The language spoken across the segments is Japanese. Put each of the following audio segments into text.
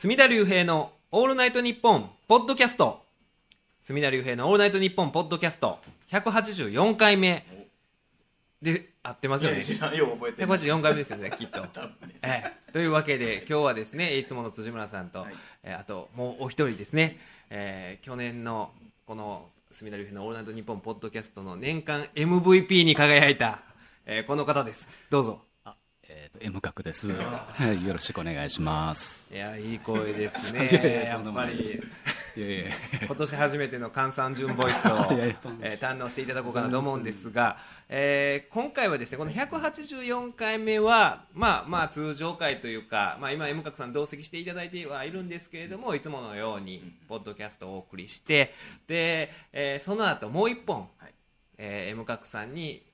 隅田隆平のオールナイトニッポンポッドキャスト。隅田隆平のオールナイトニッポンポッドキャスト。184回目。で合ってますよね。知らんよ覚えてる184回目ですよねきっと。ええ、というわけで今日はですねいつもの辻村さんと、はい。えーあともうお一人ですね、えー去年のこの隅田隆平の「オールナイトニッポン」ポッドキャストの年間 MVP に輝いた、えーこの方です。どうぞ。あ、えーと、M 角です。はい。よろしくお願いします。いやいい声ですね。いやいややっぱり。いやいや。いや今年初めての関三純ボイスを えー堪能していただこうかなと思うんですが、えー今回はですねこの184回目は、まあ、まあ通常回というか、まあ、今 M 角さん同席していただいてはいるんですけれどもいつものようにポッドキャストをお送りしてで、えーその後もう一本、はい。えー M 角さんに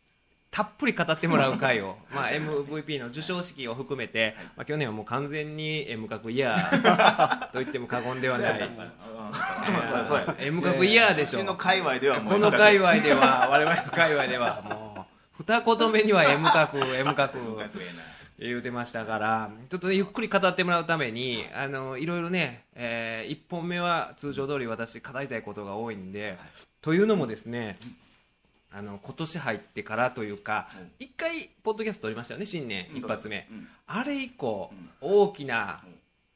たっぷり語ってもらう回を、まあ、MVP の授賞式を含めて、まあ、去年はもう完全に M 角イヤー と言っても過言ではない。M 角イヤーでしょ。の界隈ではもうこの界隈では我々の界隈ではもう二言目には M 角 M 角言うてましたからちょっとねゆっくり語ってもらうためにあのいろいろね、え1本目は通常通り私語りたいことが多いんで、というのもですねあの今年入ってからというかうん。一回ポッドキャスト撮りましたよね新年うん。一発目。うん。あれ以降うん。大きな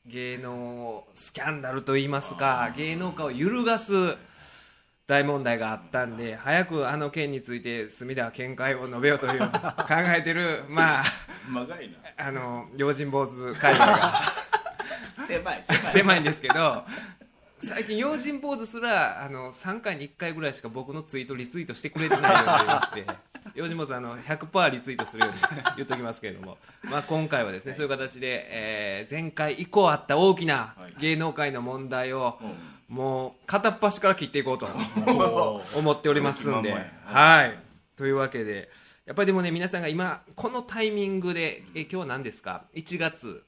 芸能スキャンダルといいますか芸能界を揺るがす大問題があったんで早くあの件について隅田は見解を述べようという 考えてるまああの用心坊主会話が。狭い狭い。狭いんですけど最近用心坊主すらあの3回に1回ぐらいしか僕のツイートリツイートしてくれてないようになりまして 用心坊主あの100%リツイートするように言っときますけれども、まあ、今回はですねそういう形で、えー前回以降あった大きな芸能界の問題をもう片っ端から切っていこうと 思っておりますんで、はい。というわけで、やっぱりでもね、皆さんが今、このタイミングで、え今日は何ですか ?1 月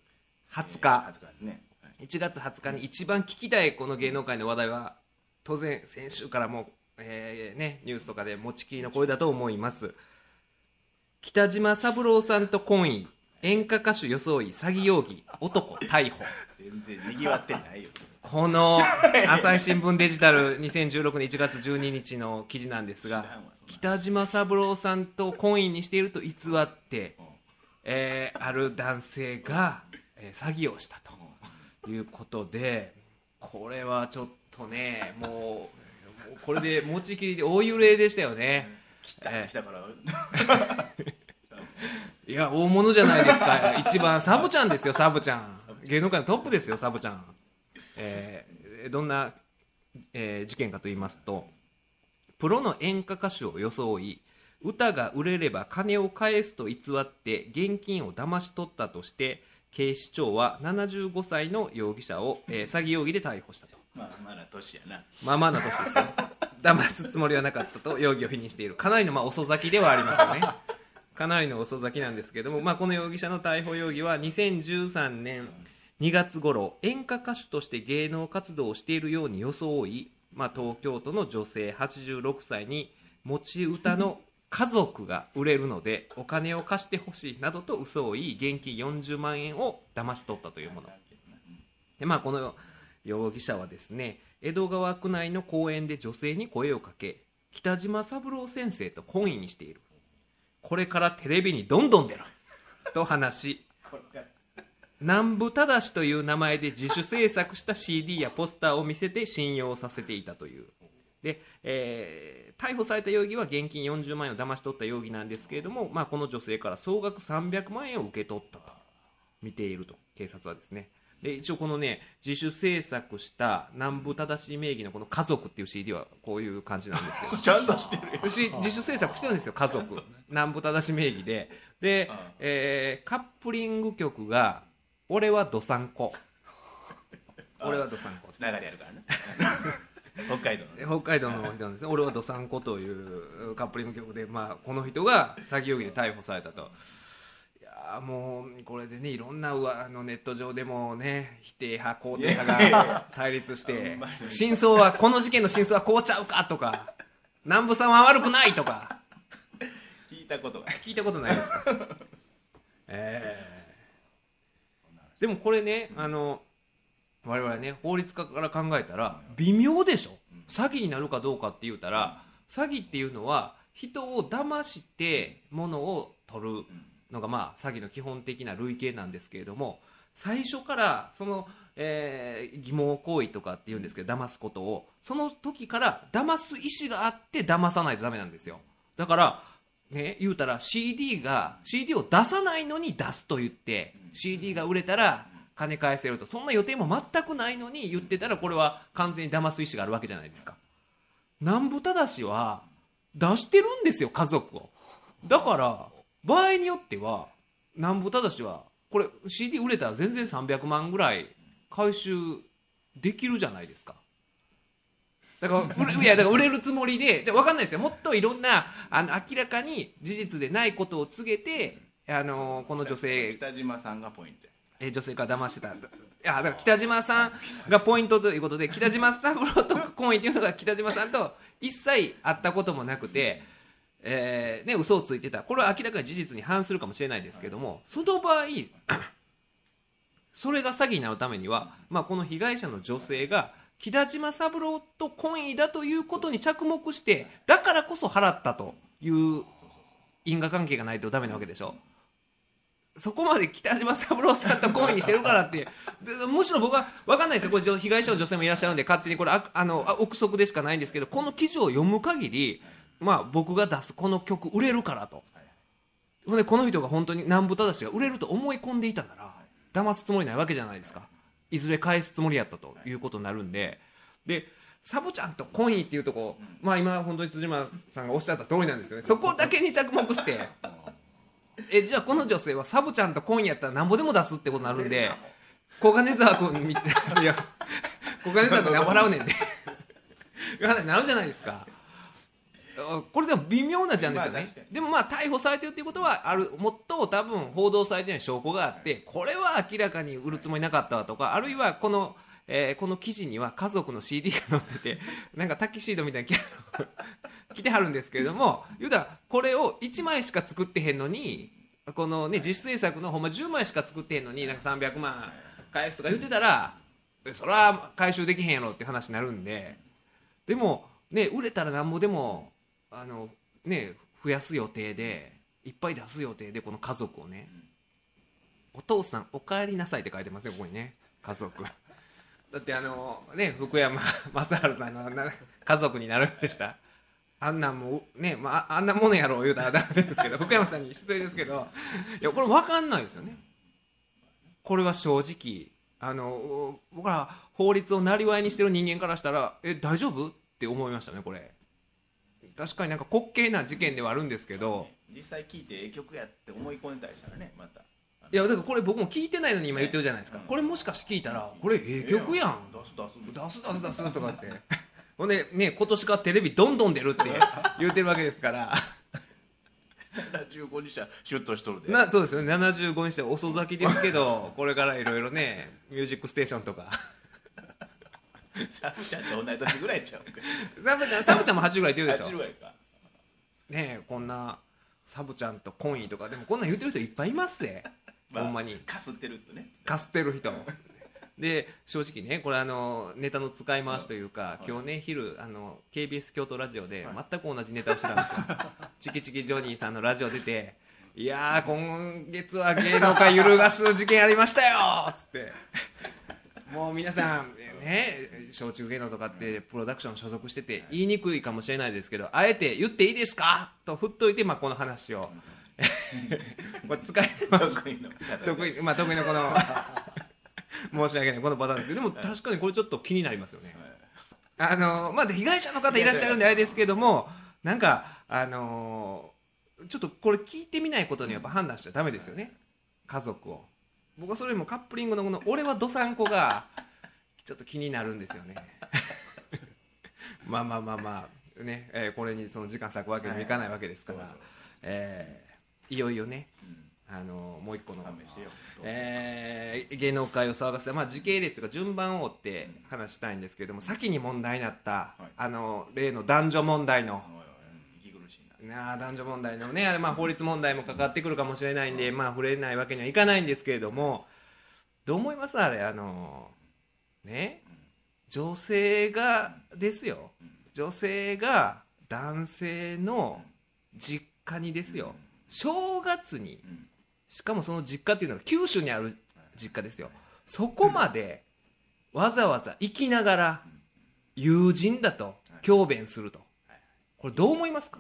20日、20日ですね。はい1月20日に一番聞きたいこの芸能界の話題は、当然、先週からもう、えーね、ニュースとかで持ちきりの声だと思います。北島三郎さんと婚姻、演歌歌手装い、詐欺容疑、男逮捕。全然賑わってないよこの朝日新聞デジタル2016年1月12日の記事なんですが北島三郎さんと婚姻にしていると偽って、えーある男性が、えー詐欺をしたということでこれはちょっとねもうこれで持ちきりで大揺れでしたよね。来たえー来たから。いや大物じゃないですか。一番サブちゃんですよサブちゃん。芸能界のトップですよサブちゃん、えーどんな、えー事件かと言いますとプロの演歌歌手を装い歌が売れれば金を返すと偽って現金を騙し取ったとして警視庁は75歳の容疑者を、えー詐欺容疑で逮捕したと。まあまだ年やな。まあまあな年ですね。騙すつもりはなかったと容疑を否認している。かなりのまあ遅咲きではありますよね。かなりの遅咲きなんですけども、まあ、この容疑者の逮捕容疑は2013年2月頃演歌歌手として芸能活動をしているように装い、まあ、東京都の女性86歳に持ち歌の家族が売れるのでお金を貸してほしいなどと嘘を言い現金40万円を騙し取ったというもの。でまあ、この容疑者はですね江戸川区内の公園で女性に声をかけ北島三郎先生と婚姻にしている。これからテレビにどんどん出ろと話し南部正という名前で自主制作した CD やポスターを見せて信用させていたという。で、えー逮捕された容疑は現金40万円を騙し取った容疑なんですけれども、まあ、この女性から総額300万円を受け取ったと見ていると警察はですね。で一応このね自主制作した南部正名義のこの「家族」っていう CD はこういう感じなんですけど。ちゃんとしてるよ。し自主制作してるんですよ家族。南部正名義で。でえーカップリング曲が「俺はどさんこ」俺はどさんこ。つながりあるからね 北海道の。で北海道の人なんですね「俺はどさんこ」というカップリング曲で、まあ、この人が詐欺容疑で逮捕されたと。いやーもうこれでねいろんなうわあのネット上でもね否定派肯定派が対立して真相はこの事件の真相はこうちゃうかとか南部さんは悪くないとか。聞いたことが。聞いたことないですか？ええでもこれねあの我々ね法律家から考えたら微妙でしょ？詐欺になるかどうかって言うたら詐欺っていうのは人を騙して物を取るのがまあ詐欺の基本的な類型なんですけれども最初からその、えー、疑問行為とかっていうんですけど騙すことをその時から騙す意思があって騙さないとダメなんですよ。だからね言うたら CD が CD を出さないのに出すと言って CD が売れたら金返せると。そんな予定も全くないのに言ってたらこれは完全に騙す意思があるわけじゃないですか。南部正は出してるんですよ家族を。だから場合によっては南部正はこれ CD 売れたら全然300万ぐらい回収できるじゃないですか。だから売れいやだから売れるつもりでじゃ分かんないですよ。もっといろんなあの明らかに事実でないことを告げてあのこの女性北島さんがポイント。え女性から騙してたいやだから北島さんがポイントということで北島三郎と婚姻っていうのが北島さんと一切会ったこともなくて、えーね、嘘をついてた。これは明らかに事実に反するかもしれないですけどもその場合 それが詐欺になるためには、まあ、この被害者の女性が北島三郎と婚姻だということに着目してだからこそ払ったという因果関係がないとダメなわけでしょ。そこまで北島三郎さんと婚姻してるからって。でむしろ僕は分かんないですよ。これ被害者の女性もいらっしゃるんで勝手にこれああのあ憶測でしかないんですけどこの記事を読む限り、まあ、僕が出すこの曲売れるからと。ほんでこの人が本当に南部正が売れると思い込んでいたなら騙すつもりないわけじゃないですか。いずれ返すつもりやったということになるんで。でサボちゃんと婚姻っていうとこ、まあ、今本当に辻間さんがおっしゃった通りなんですよね。そこだけに着目して えじゃあこの女性はサボちゃんと婚姻やったらなんぼでも出すってことになるんで小金沢君みたいいや小金沢君何払うねんでなるじゃないですか。あこれでも微妙な事案ですよね、まあでもまあ逮捕されてるっていうことはある。もっと多分報道されてない証拠があってこれは明らかに売るつもりなかったわとかあるいはこの、えーこの記事には家族の CD が載ってて なんかタキシードみたいな着着 てはるんですけれども言うたらこれを1枚しか作ってへんのにこのね自主制作のほんま10枚しか作ってへんのになんか300万返すとか言ってたらえそれは回収できへんやろって話になるんででもね売れたらなんぼでもあのね増やす予定でいっぱい出す予定でこの家族をね。お父さんお帰りなさいって書いてますよここにね。家族だってあのね福山 雅治さんの家族になるんでした。あんなんもね、まあ、あんなものやろう言うたらダメですけど福山さんに失礼ですけどいやこれ分かんないですよね。これは正直あの僕ら法律をなりわいにしてる人間からしたらえ大丈夫？って思いましたねこれ。確かになんか滑稽な事件ではあるんですけど。実際聞いてええ曲やって思い込んでたりしたらねまた。いやだからこれ僕も聞いてないのに今言ってるじゃないですか。これもしかして聞いたらこれええ曲やん。出す出す出す出すとかって。ほんでね今年からテレビどんどん出るって 言ってるわけですから。75にしたらシュッとしとるで。なそうですよね。75にして遅咲きですけどこれからいろいろね「ミュージックステーション」とか。サブちゃんと同い年ぐらいちゃうか。サブちゃんサブちゃんも80ぐらい出るでしょ。80ぐらいか。ねえこんなサブちゃんとコンイとかでもこんなん言ってる人いっぱいいますぜ、まあほんまに。かすってるとね。かすってる人で正直ねこれあのネタの使い回しというか、今日ね昼あの KBS 京都ラジオで全く同じネタをしてたんですよ、チキチキジョニーさんのラジオ出て「いやー今月は芸能界揺るがす事件ありましたよ!」っつって。もう皆さんね松竹芸能とかってプロダクション所属してて言いにくいかもしれないですけどあえて言っていいですか？と振っといて、まあ、この話を これ使い回し得意の得意,、まあ、得意のこの 申し訳ないこのパターンですけどでも確かにこれちょっと気になりますよね。あのまあ被害者の方いらっしゃるんであれですけどもなんかあのちょっとこれ聞いてみないことにやっぱ判断しちゃダメですよね。家族を。僕はそれよりもカップリングのこの「俺はどさんこ」がちょっと気になるんですよね。まあまあまあまあね、えーこれにその時間割くわけにもいかないわけですから、はい。えーいよいよね。あのもう一個の。えー芸能界を騒がせた、まあ、時系列とか順番を追って話したいんですけれども先に問題になった、はい。あの例の男女問題の。あ男女問題のねあれまあ法律問題もかかってくるかもしれないんで、まあ、触れないわけにはいかないんですけれどもどう思います？あれあの女性がですよ。女性が男性の実家にですよ正月にんしかもその実家っていうのが九州にある実家ですよそこまでわざわざ行きながら友人だと強弁するとこれどう思いますか？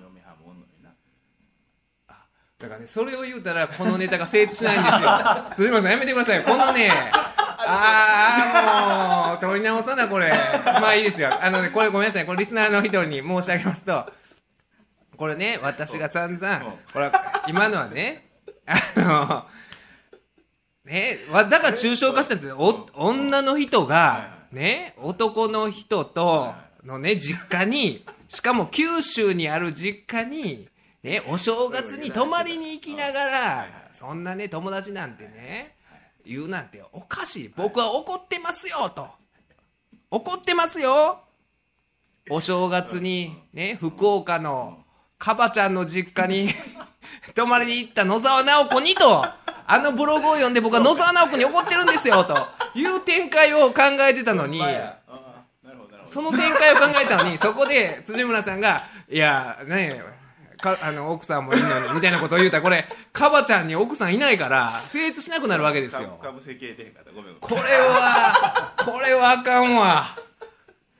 だからね、それを言うたら、このネタが成立しないんですよ。すみません、やめてください。このね、あー、もう、取り直さな、これ。まあいいですよ。あのね、これごめんなさい。これリスナーの人に申し上げますと、これね、私が散々、これ、今のはね、あの、ね、わだから抽象化したんですよ。お女の人が、ね、男の人と、のね、実家に、しかも九州にある実家に、ね、お正月に泊まりに行きながら、そんなね、友達なんてね、言うなんておかしい。僕は怒ってますよ、と。怒ってますよ。お正月に、ね、福岡の、カバちゃんの実家に 泊まりに行った野沢直子にと、あのブログを読んで僕は野沢直子に怒ってるんですよ、という展開を考えてたのに、その展開を考えたのに、そこで辻村さんが、いや、ねかあの奥さんもいいのにみたいなことを言うたら、これ、カバちゃんに奥さんいないから、成立しなくなるわけですよ。これは、これはあかんわ。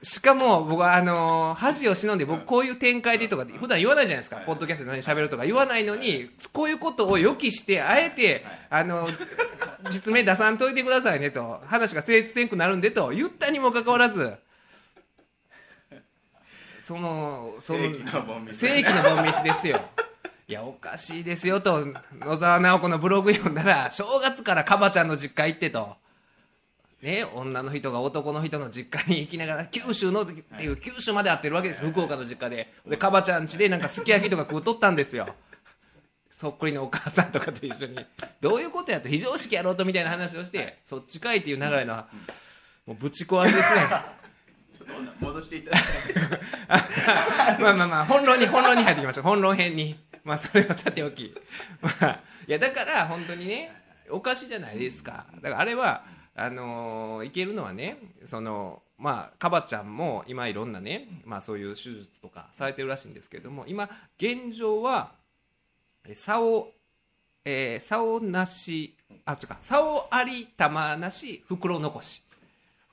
しかも、僕は、あのー恥を忍んで、僕、こういう展開でとかって、普段言わないじゃないですか。ポッドキャストで何喋るとか言わないのに、こういうことを予期して、あえて、あの実名出さんといてくださいねと、話が成立せんくなるんでと言ったにもかかわらず、その、その、世紀のボンミス世紀のボンミスですよ。いや、おかしいですよと、野沢直子のブログ読んだら、正月からカバちゃんの実家行ってと。ね、女の人が男の人の実家に行きながら九州のっていう九州まで会ってるわけです福岡の実家で。でカバちゃん家でなんかすき焼きとか食うとったんですよ。そっくりのお母さんとかと一緒に。どういうことやと非常識やろうとみたいな話をしてそっちかいっていう流れのもうぶち壊しですね。ちょっと女戻していただいて。まあまあまあ本論に本論に入っていきましょう。本論編に。まあそれはさておき。まあいやだから本当にねおかしいじゃないですか。だからあれはあのーいけるのはねそのまあカバちゃんも今いろんなねまあそういう手術とかされてるらしいんですけれども今現状はえ竿えー竿なしあ違うか竿あり玉なし袋残し。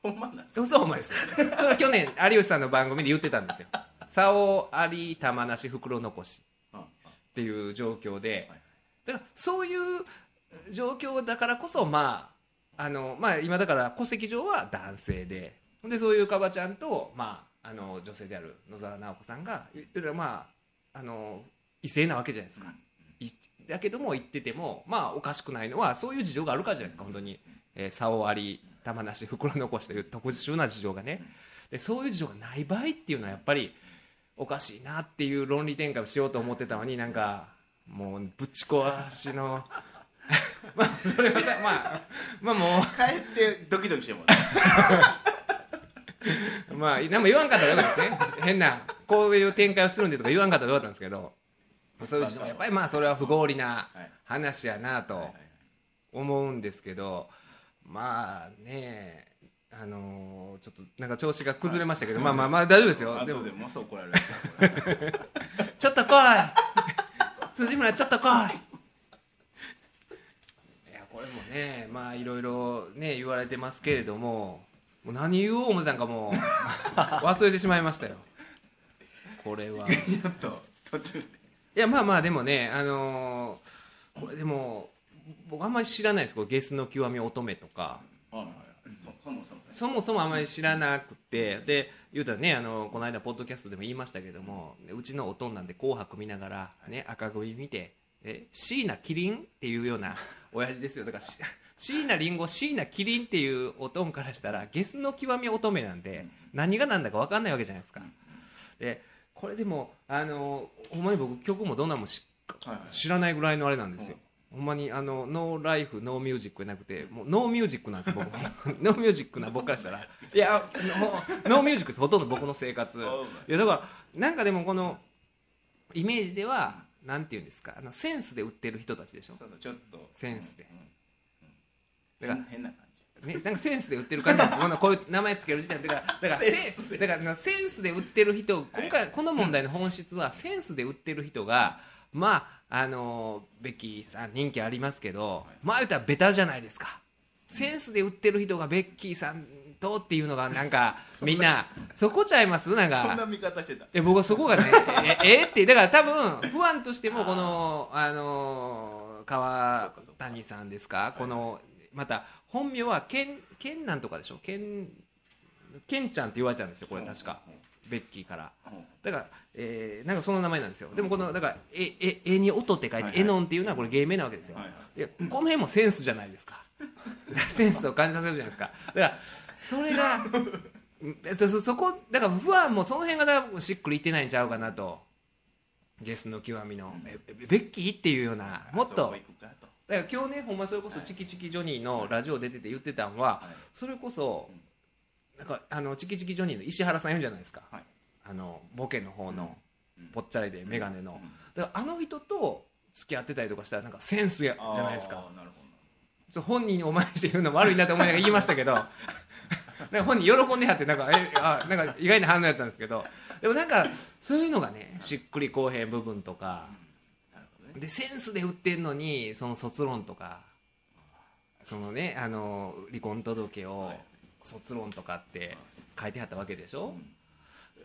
ほんまなんそうそうお前です。それは去年有吉さんの番組で言ってたんですよ。竿あり玉なし袋残し。あっていう状況で。はい。だからそういう状況だからこそまああのまあ今だから戸籍上は男性で。でそういうカバちゃんとまああの女性である野沢直子さんが言ってたらまああの異性なわけじゃないですか、いだけども言っててもまあおかしくないのはそういう事情があるからじゃないですか。本当に、えー、竿あり玉なし袋残しという特殊な事情がね。でそういう事情がない場合っていうのはやっぱりおかしいなっていう論理展開をしようと思ってたのになんかもうぶち壊しのまあそれはさまあまあも帰ってドキドキしてもらう。まあ何も言わんかったらよかったですね。変なこういう展開をするんでとか言わんかったらよかったんですけど。そういうやっぱりまあそれは不合理なはい。話やなと思うんですけどまあねあのーちょっとなんか調子が崩れましたけど、まあまあまあ大丈夫ですよ。でも。後でもうそう怒られる ちょっと来い。辻村ちょっと来いもねまあいろいろね言われてますけれどももう何言おう思ってたんかもう 忘れてしまいましたよ。これは。ちょっと途中で。いやまあまあでもねあのーこれでも僕あんまり知らないです。これゲスの極み乙女とか。そそもそもそもそもあまり知らなくて。で言うたらねあのこの間ポッドキャストでも言いましたけどもうちのおとんなんで「紅白」見ながら、ね、赤組見てえ椎名キリンっていうような親父ですよ。だからし 椎名林檎椎名キリンっていうおとんからしたらゲスの極み乙女なんで何が何だか分かんないわけじゃないですか。でこれでもあのほんまに僕曲もどんなんも知らないぐらいのあれなんですよ、ほんまにあの no life no music じゃなくてもう no music なんです僕。no music な僕からしたら。いやノ no music です。ほとんど僕の生活。いやだからなんかでもこのイメージではなんていうんですか？あのセンスで売ってる人たちでしょ？そうそうちょっと。センスで。うんだから変変な感ね、なんかセンスで売ってる感じなんです。このこういう名前つける時点で。だからだからセンスだからセンスで売ってる人今回この問題の本質はセンスで売ってる人がまああのベッキーさん人気ありますけどまあ言ったらベタじゃないですか。センスで売ってる人がベッキーさんとっていうのがなんか みんなそこちゃいます？なんか。そんな見方してた。え僕はそこがねええってだから多分不安としてもこのあの川谷さんですか？このまた本名はケンケンなんとかでしょ？ケンケンちゃんって言われてたんですよこれ確か。ベッキーから。だから、えーなんかその名前なんですよ。でもこのだからええ絵に音って書いてはいはい。エノンっていうのはこれ芸名なわけですよ。はいはい。いやこの辺もセンスじゃないですか。センスを感じさせるじゃないですか。だからそれがうんそそそこだから不安もその辺がしっくりいってないんちゃうかなと。ゲスの極みの。えベベッキーっていうようなもっとだから今日ねほんまそれこそチキチキジョニーのラジオ出てて言ってたんははい。それこそなんかあのチキチキジョニーの石原さんいるじゃないですか。はい。あのボケの方のうん。ぽっちゃりで眼鏡の。うん。だからあの人と付き合ってたりとかしたらなんかセンスやじゃないですか。本人にお前して言うの悪いなと思いながら言いましたけど なんか本人喜んではってなんかえあなんか意外な反応やったんですけど。でもなんかそういうのがねしっくりこうへん部分とか。ねでセンスで売ってんのにその卒論とか。そのねあの離婚届をはい。卒論とかって書いてはったわけでしょ、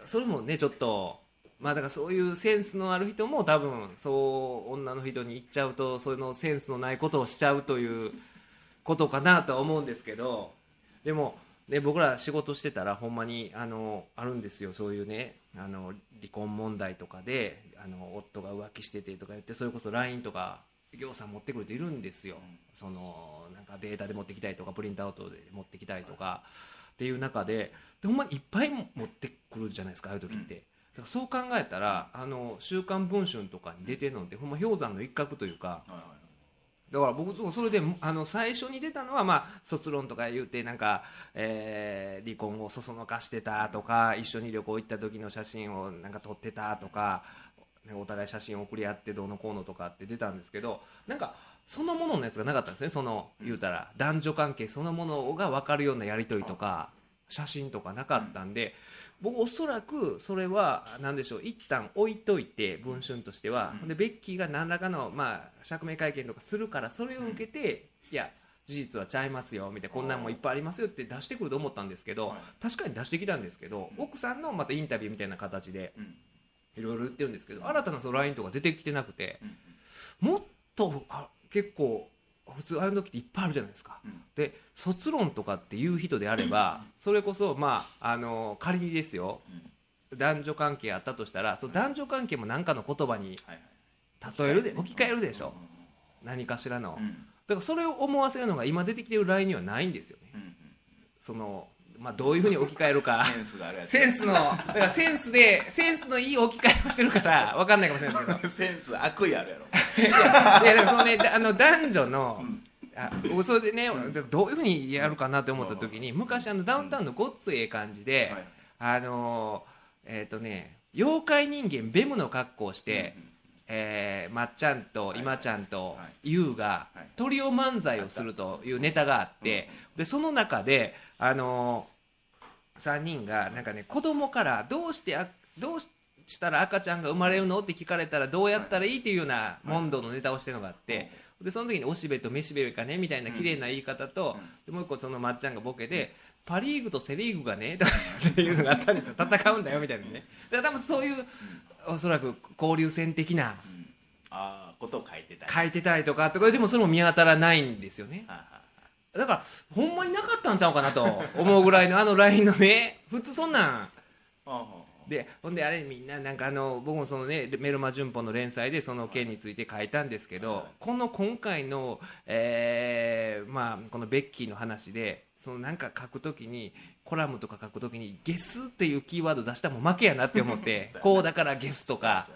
それもねちょっとまあだからそういうセンスのある人も多分そう女の人に言っちゃうとそのセンスのないことをしちゃうということかなとは思うんですけど。でも、ね、僕ら仕事してたらほんまにあのあるんですよ。そういうねあの離婚問題とかであの夫が浮気しててとか言ってそれこそ LINE とか業者持ってくる人いるんですよ、そのなんかデータで持ってきたりとかプリントアウトで持ってきたりとかっていう中ででほんまにいっぱい持ってくるじゃないですかああいう時って。だからそう考えたらあの週刊文春とかに出てるのってほんま氷山の一角というかはいはいだから僕そうそれであの最初に出たのは、まあ、卒論とか言ってなんか、えー離婚をそそのかしてたとか一緒に旅行行った時の写真をなんか撮ってたとかなんかお互い写真を送り合ってどうのこうのとかって出たんですけどなんかそのもののやつがなかったんですねその言うたら男女関係そのものが分かるようなやり取りとか写真とかなかったんで。僕おそらくそれは何でしょう一旦置いといて文春としては、でベッキーが何らかの、まあ、釈明会見とかするからそれを受けて、いや事実はちゃいますよみたいなこんなんもいっぱいありますよって出してくると思ったんですけど、はい。確かに出してきたんですけど、奥さんのまたインタビューみたいな形でうん。いろいろ言ってるんですけど新たなその LINE とか出てきてなくて、もっとあ結構普通ああいう時っていっぱいあるじゃないですか。うん。で卒論とかっていう人であればそれこそまああの仮にですよ。男女関係あったとしたらその男女関係も何かの言葉にはい例えるで置き換えるでしょ。ょ何かしらの。うん。だからそれを思わせるのが今出てきてる LINE にはないんですよね。そのまあどういうふうに置き換えるか。センスがあるやつ。センスのだからセンスでセンスのいい置き換えをしてるから分かんないかもしれないですけど。センス悪意あるやろ。いやいやだからそのねあの男女の、ん。あ僕それでねどういうふうにやるかなって思った時に昔あのダウンタウンのごっつええ感じで、はい。あのえっ、とね妖怪人間ベムの格好をして、えーまっちゃんと今ちゃんとはい。ユウがはい。トリオ漫才をするというネタがあって、でその中であの3人がなんかね子供からどうしてあどうしたら赤ちゃんが生まれるのって聞かれたらどうやったらいいっていうような問答のネタをしてるのがあって、でその時におしべとめしべかねみたいな綺麗な言い方と、でもう一個そのまっちゃんがボケで、パ・リーグとセ・リーグがねとかっていうのがあったんですよ。戦うんだよみたいなね。だから多分そういうおそらく交流戦的なうん。ああことを書いてた書いてたりとかとかでもそれも見当たらないんですよね。ははだからほんまになかったんちゃうかなと思うぐらいのあの LINE のね普通そんなん。はでほんであれみんななんかあの僕もそのねメルマ旬報の連載でその件について書いたんですけどこの今回の、えーまあ、このベッキーの話でそのなんか書くときにコラムとか書くときにゲスっていうキーワード出したらもう負けやなって思って こうだからゲスとか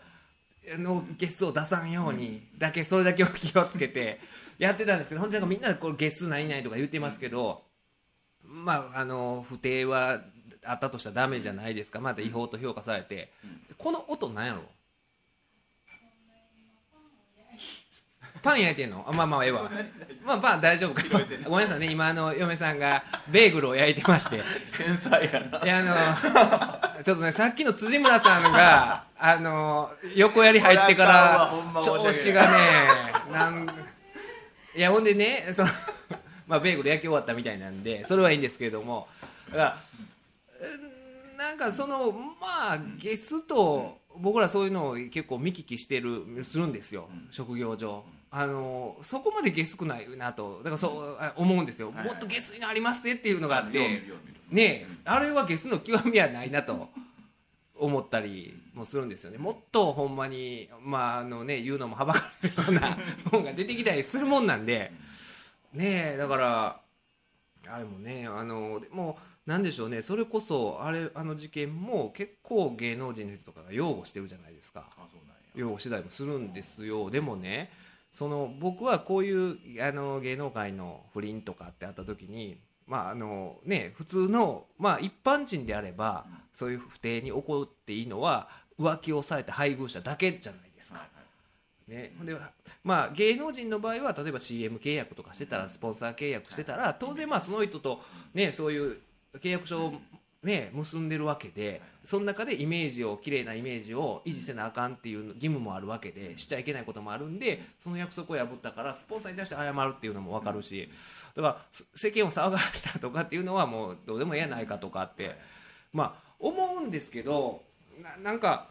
のゲスを出さんようにだけそれだけを気をつけてやってたんですけど本当にみんなこうゲスないないとか言ってますけど、まああの不定はあったとしたらダメじゃないですか。また違法と評価されて、この音なんやろ？パン焼いてんの？あまあまあええわ。まあパン大丈夫か。ごめんなさいね。今あの嫁さんがベーグルを焼いてまして。繊細やな。いやあのちょっとねさっきの辻村さんが あの横やり入ってから調子がねなんいやほんでねそのまあベーグル焼き終わったみたいなんでそれはいいんですけれどもだからうんなんかそのまあゲスと僕らそういうのを結構見聞きしてるするんですよ、職業上あのそこまでゲスくないなとだからそうあ思うんですよ、はいもっとゲスいのありますねっていうのがあって、ねえあれはゲスの極みはないなと思ったりもするんですよね。もっとほんまにまああのね言うのもはばかれるような もんが出てきたりするもんなんでねえだからあれもねあのでもなんでしょうね。それこそあれあの事件も結構芸能人の人とかが擁護してるじゃないですか。擁護してたりもするんですよ。でもねその僕はこういうあの芸能界の不倫とかってあった時にまああのね普通の、まあ、一般人であればそういう不定に起こっていいのは浮気をされた配偶者だけじゃないですか。ね、ほんでまあ、芸能人の場合は例えば CM 契約とかしてたらスポンサー契約してたら当然まあその人と、ね、そういう契約書を、ね、結んでるわけでその中でイメージを綺麗なイメージを維持せなあかんっていう義務もあるわけでしちゃいけないこともあるんでその約束を破ったからスポンサーに対して謝るっていうのも分かるしだから世間を騒がしたとかっていうのはもうどうでもええやないかとかってまあ思うんですけどななんか。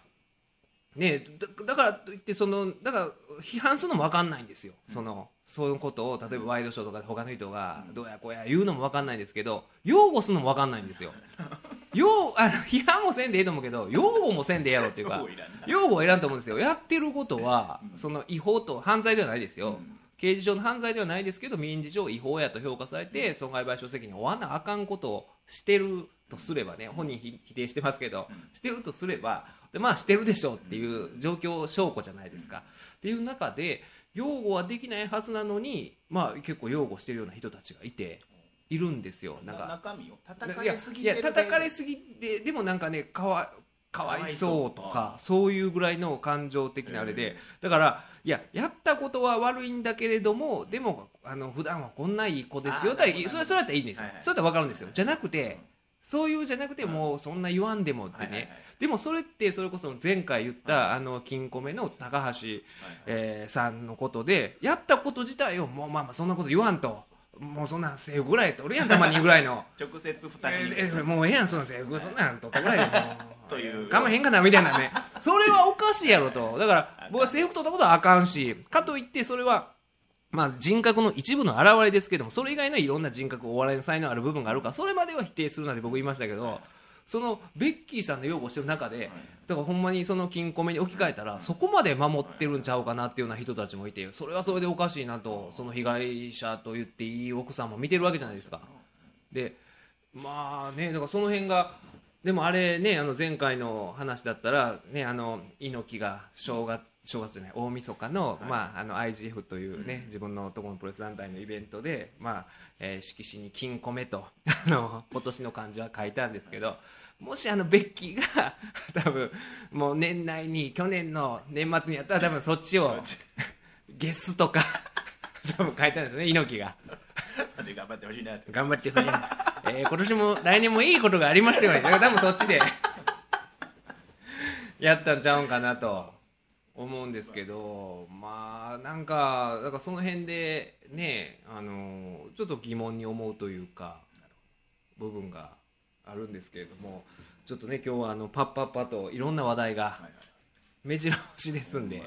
ねだだからといってそのだから批判するのも分かんないんですよ、そのそういうことを例えばワイドショーとかで他の人がどうやこうや言うのも分かんないんですけど擁護するのも分かんないんですよ。擁あの批判もせんでええと思うけど擁護もせんでええやろっていうか擁護はいらんと思うんですよ。やってることはその違法と犯罪ではないですよ、刑事上の犯罪ではないですけど民事上違法やと評価されて損害賠償責任を負わなあかんことをしてるとすればね本人ひ否定してますけど、してるとすればでまあしてるでしょうっていう状況証拠じゃないですか。っていう中で擁護はできないはずなのに、まあ、結構擁護してるような人たちがいているんですよ。なんか中身を叩かれすぎいや叩かれすぎてでもなんかねかわかわいそうとかそういうぐらいの感情的なあれでだからいややったことは悪いんだけれどもでもあの普段はこんないい子ですよとはそれそれだったらいいんですよ、それだったら分かるんですよ。じゃなくてそういうじゃなくてもうそんな言わんでもってね、でもそれってそれこそ前回言ったあの金庫目の高橋、えーさんのことでやったこと自体をもうまあまあそんなこと言わんと。もうそんなん制服ぐらい取るやん。たまにぐらいの。直接二人えーえーもうええやんその制服そんなん取ったぐらいでもう。という。かまへんかなみたいなね。それはおかしいやろと。だから僕は制服取ったことはあかんしかといってそれはまあ人格の一部の表れですけどもそれ以外のいろんな人格お笑いの才能ある部分があるからそれまでは否定するなんて僕言いましたけどそのベッキーさんの擁護してる中でだからほんまにその金庫目に置き換えたらそこまで守ってるんちゃうかなっていうような人たちもいてそれはそれでおかしいなとその被害者と言っていい奥さんも見てるわけじゃないですか。でまあねだからその辺がでもあれねあの前回の話だったらねあの猪木が正月正月じゃない大晦日の,、まあ、あの IGF というね、自分のところのプロレス団体のイベントで、まあえー色紙に「金庫目」とあの今年の漢字は書いたんですけどもしあのベッキーが 多分もう年内に去年の年末にやったら多分そっちを ゲスとか 多分書いたんですよね猪木が。で頑張ってほしいなと頑張ってほしい、えー今年も来年もいいことがありましたよね多分そっちでやったんちゃうんかなと思うんですけどまあなんかだからその辺でねあのちょっと疑問に思うというか部分があるんですけれどもちょっとね今日はあのパッパッパといろんな話題が目白押しですんで。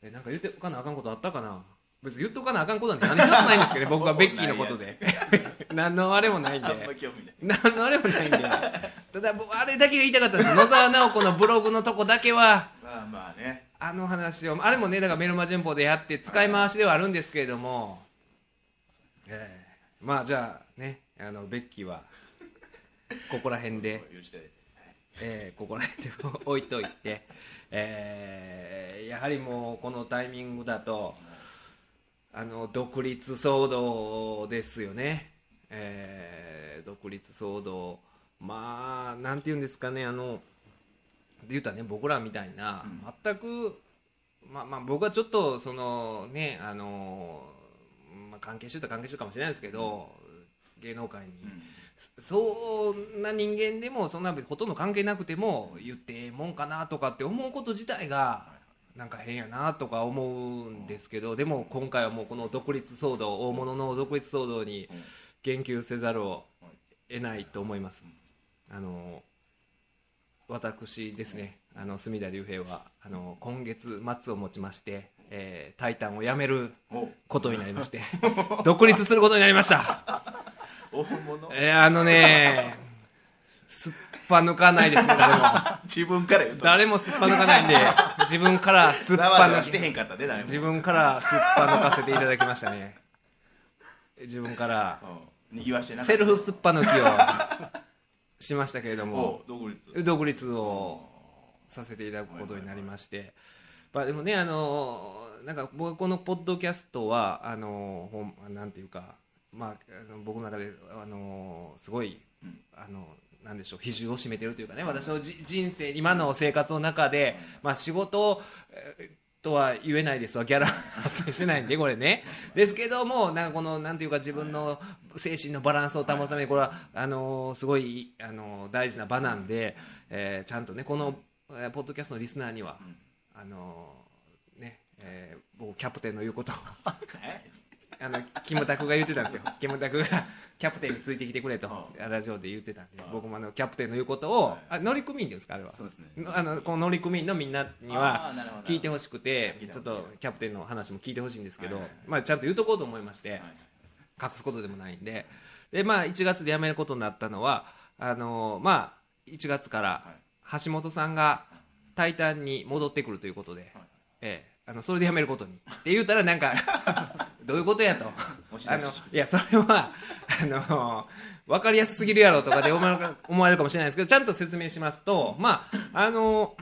えなんか言っておかなあかんことあったかな？別に言っておかなあかんことなんて何一つないんですけどね 僕はベッキーのことで。何のあれもないんで。何のあれもないんで。ただ僕あれだけが言いたかったんです。野沢直子のブログのとこだけは。まあまあねあの話をあれもねだからメルマ旬報でやって使い回しではあるんですけれども、ええ。まあじゃあねあのベッキーはここら辺でえーここら辺で置いといて、えーやはりもうこのタイミングだとあの独立騒動ですよね、えー独立騒動。まあなんて言うんですかねあの言うたらね僕らみたいな、全くまあまあ僕はちょっとそのねあのまあ関係してたら関係してるかもしれないですけど、芸能界に、そんな人間でもそんなほとんど関係なくても言ってええもんかなとかって思うこと自体がなんか変やなとか思うんですけどでも今回はもうこの独立騒動大物の独立騒動に言及せざるを得ないと思います。あの私ですねあの隅田隆平はあの今月末をもちまして、えータイタンを辞めるお。ことになりまして 独立することになりました。大物。えーあのねすっぱ抜かないですね誰も。自分から言うと。誰もすっぱ抜かないんで自分からすっぱ抜してへんかったで誰も。自分からすっぱ抜かせていただきましたね。自分から。うん。セルフすっぱ抜きをしましたけれどもお独立。独立をさせていただくことになりまして、まあ、でもねあのなんか僕はこのポッドキャストはあのなんていうか、まあ、あの僕の中であのすごい、うん。あのなんでしょう比重を占めてるというかね私のじ人生今の生活の中で、まあ、仕事えーとは言えないですわギャラ。発生してないんでこれね。ですけどもなんかこのなんていうか自分の精神のバランスを保つためにこれはあのすごいあの大事な場なんで、えーちゃんとねこのえーポッドキャストのリスナーには、あのね、えー僕キャプテンの言うことを。えあのキムタクが言ってたんですよ。キムタクがキャプテンについてきてくれとラジオで言ってたんで僕もあのキャプテンの言うことをあ乗組員ですかあれは。そうですね。のあのこの乗組員のみんなには聞いてほしくてちょっとキャプテンの話も聞いてほしいんですけど、まあ、ちゃんと言うとこうと思いまして、はい隠すことでもないんでで、まあ、1月で辞めることになったのはあの、まあ、1月から橋本さんが「タイタン」に戻ってくるということで、ええ、あのそれで辞めることにって言うたらなんか どういうことやとあのいやそれはあの分かりやすすぎるやろとかで思われる思われるかもしれないですけどちゃんと説明しますとまああの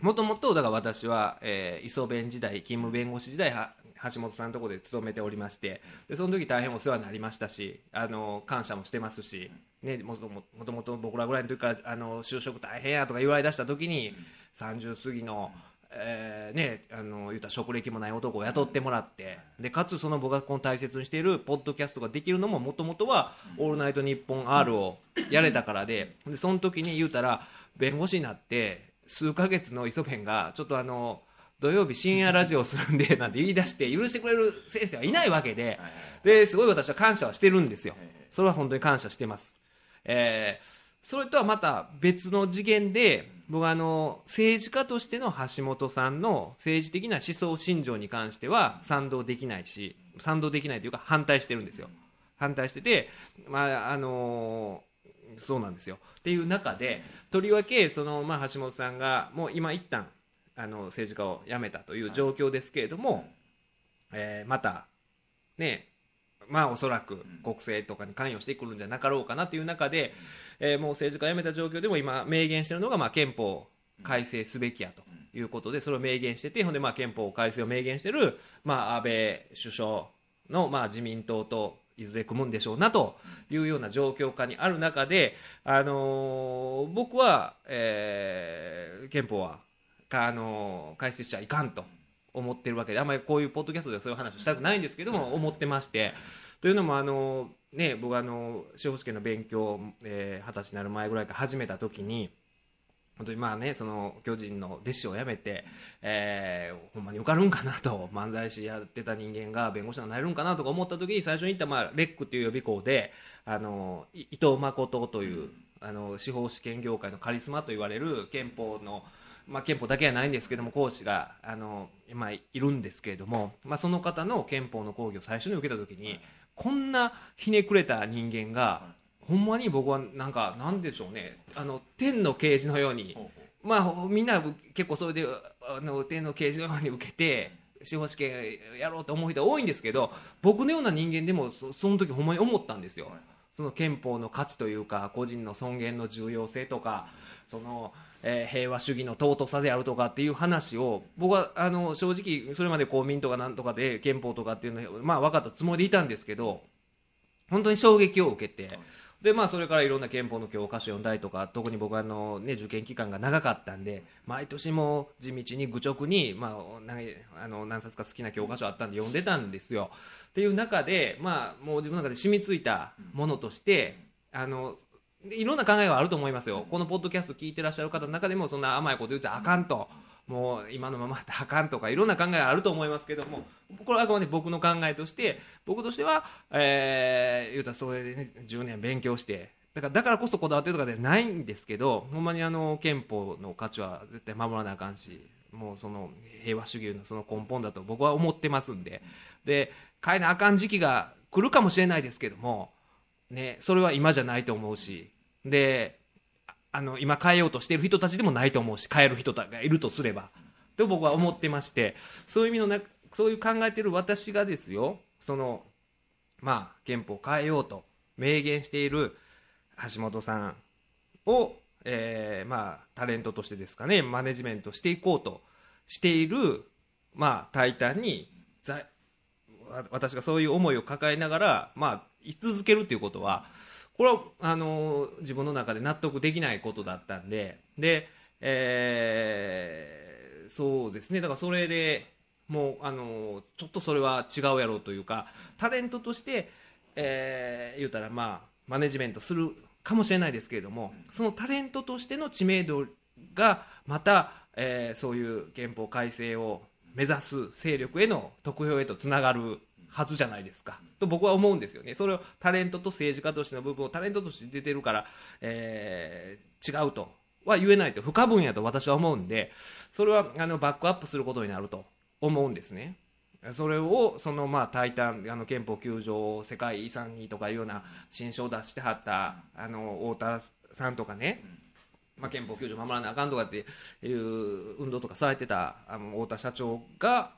もともとだから私は、えー、磯弁時代勤務弁護士時代は橋本さんのところで勤めておりましてでその時大変お世話になりましたしあの感謝もしてますし、ね、もとももともと僕らぐらいの時からあの就職大変やとか言われ出した時に30過ぎの。えーね、あの言ったら職歴もない男を雇ってもらってでかつその僕がこの大切にしているポッドキャストができるのももともとは「オールナイトニッポン R」をやれたからででその時に言うたら弁護士になって数ヶ月の磯弁がちょっとあの土曜日深夜ラジオするんで なんて言い出して許してくれる先生はいないわけでですごい私は感謝はしてるんですよ。それは本当に感謝してます、えーそれとはまた別の次元で僕はあの政治家としての橋本さんの政治的な思想信条に関しては賛同できないし賛同できないというか反対してるんですよ。反対してて、まああのそうなんですよ。っていう中でとりわけその、まあ、橋本さんがもう今一旦あの政治家を辞めたという状況ですけれども、えーまたねまあおそらく国政とかに関与してくるんじゃなかろうかなという中で、えーもう政治家を辞めた状況でも今明言しているのが、まあ、憲法改正すべきやということでそれを明言しててほんでまあ憲法改正を明言している、まあ、安倍首相の、まあ、自民党といずれ組むんでしょうなというような状況下にある中で、あのー僕は、えー憲法はか、あのー改正しちゃいかんと思ってるわけであんまりこういうポッドキャストではそういう話をしたくないんですけども思ってましてというのもあの、ね、僕はあの司法試験の勉強をえー二十、歳になる前ぐらいから始めた時に本当にまあねその巨人の弟子を辞めて、えーほんまに受かるんかなと漫才師やってた人間が弁護士になれるんかなとか思った時に最初に言った、まあ、レックっていう予備校であの伊藤誠というあの司法試験業界のカリスマと言われる憲法のまあ、憲法だけはないんですけども講師があの、まあ、いるんですけれども、まあ、その方の憲法の講義を最初に受けた時にこんなひねくれた人間がほんまに僕はなんかなんでしょうね。あの天の啓示のように。まあみんな結構それであの天の啓示のように受けて司法試験やろうと思う人が多いんですけど僕のような人間でもそその時ほんまに思ったんですよ。その憲法の価値というか個人の尊厳の重要性とかその、えー平和主義の尊さであるとかっていう話を僕はあの正直それまで公民とかなんとかで憲法とかっていうのまあ分かったつもりでいたんですけど本当に衝撃を受けてでまあそれからいろんな憲法の教科書読んだりとか特に僕はあの、ね、受験期間が長かったんで毎年も地道に愚直に、まあ、あの何冊か好きな教科書あったんで読んでたんですよ。っていう中で、まあ、もう自分の中で染みついたものとしてあのいろんな考えがあると思いますよ。このポッドキャスト聞いてらっしゃる方の中でもそんな甘いこと言ってあかんと。もう今のままであかんとかいろんな考えがあると思いますけども。これはあくまで僕の考えとして僕としては、えー、言うたらそれで、ね、10年勉強して。だからだからこそこだわってるとかではないんですけどほんまにあの憲法の価値は絶対守らなあかんしもうその平和主義のその根本だと僕は思ってますんで。で変えなあかん時期が来るかもしれないですけども、ね、それは今じゃないと思うしであの今変えようとしている人たちでもないと思うし変える人がいるとすれば。と僕は思ってましてそういう意味のなそういう考えている私がですよそのまあ憲法を変えようと明言している橋本さんを、えー、まあタレントとしてですかねマネジメントしていこうとしているまあタイタンに私がそういう思いを抱えながらまあ居続けるということはこれはあの自分の中で納得できないことだったんでで、えー、そうですね。だからそれでもうあのちょっとそれは違うやろうというかタレントとして、えー、言うたらまあマネジメントするかもしれないですけれどもそのタレントとしての知名度がまた、えー、そういう憲法改正を目指す勢力への得票へとつながるはずじゃないですか。と僕は思うんですよね。それをタレントと政治家としての部分をタレントとして出てるから、えー、違うとは言えないと。不可分やと私は思うんでそれはあのバックアップすることになると思うんですね。それをそのまあタイタンあの憲法9条世界遺産にとかいうような新書を出してはったあの太田さんとかね、まあ、憲法9条守らなあかんとかっていう運動とかされてたあの太田社長が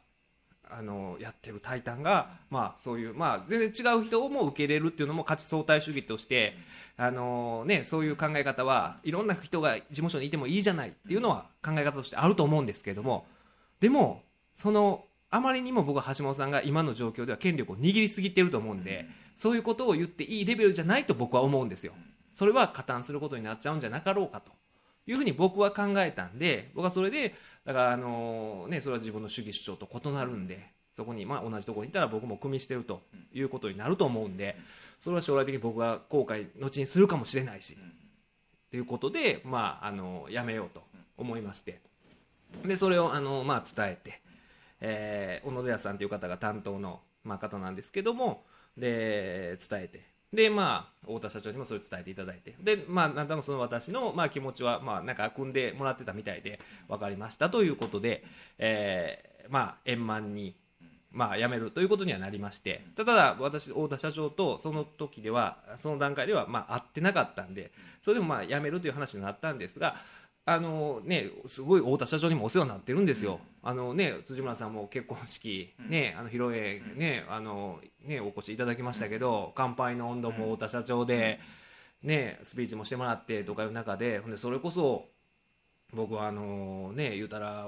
あのやってるタイタンが、まあ、そういう、まあ、全然違う人も受け入れるっていうのも価値相対主義としてあの、ね、そういう考え方はいろんな人が事務所にいてもいいじゃないっていうのは考え方としてあると思うんですけれどもでもそのあまりにも僕は橋本さんが今の状況では権力を握りすぎてると思うんでそういうことを言っていいレベルじゃないと僕は思うんですよ。それは加担することになっちゃうんじゃなかろうかというふうに僕は考えたんで僕はそれでだからあのねそれは自分の主義主張と異なるんでそこにまあ同じところにいたら僕も組みしてるということになると思うんでそれは将来的に僕は後悔後にするかもしれないしということでまああのやめようと思いまして。でそれをあのまあ伝えて、えー、小野寺さんという方が担当のまあ方なんですけどもで伝えてでまあ太田社長にもそれ伝えていただいて。でまあなんとなくその私のまあ気持ちはまあなんか組んでもらってたみたいで分かりましたということで、えー、まあ円満にまあ辞めるということにはなりまして。ただ私太田社長とその時ではその段階ではまあ会ってなかったんでそれでもまあ辞めるという話になったんですがあのね、すごい太田社長にもお世話になってるんですよ、あのね、辻村さんも結婚式、ね、あの披露宴、ねあのね、お越しいただきましたけど、乾杯の温度も太田社長で、ね、スピーチもしてもらってとかいう中で、でそれこそ僕はあの、ね、言うたら、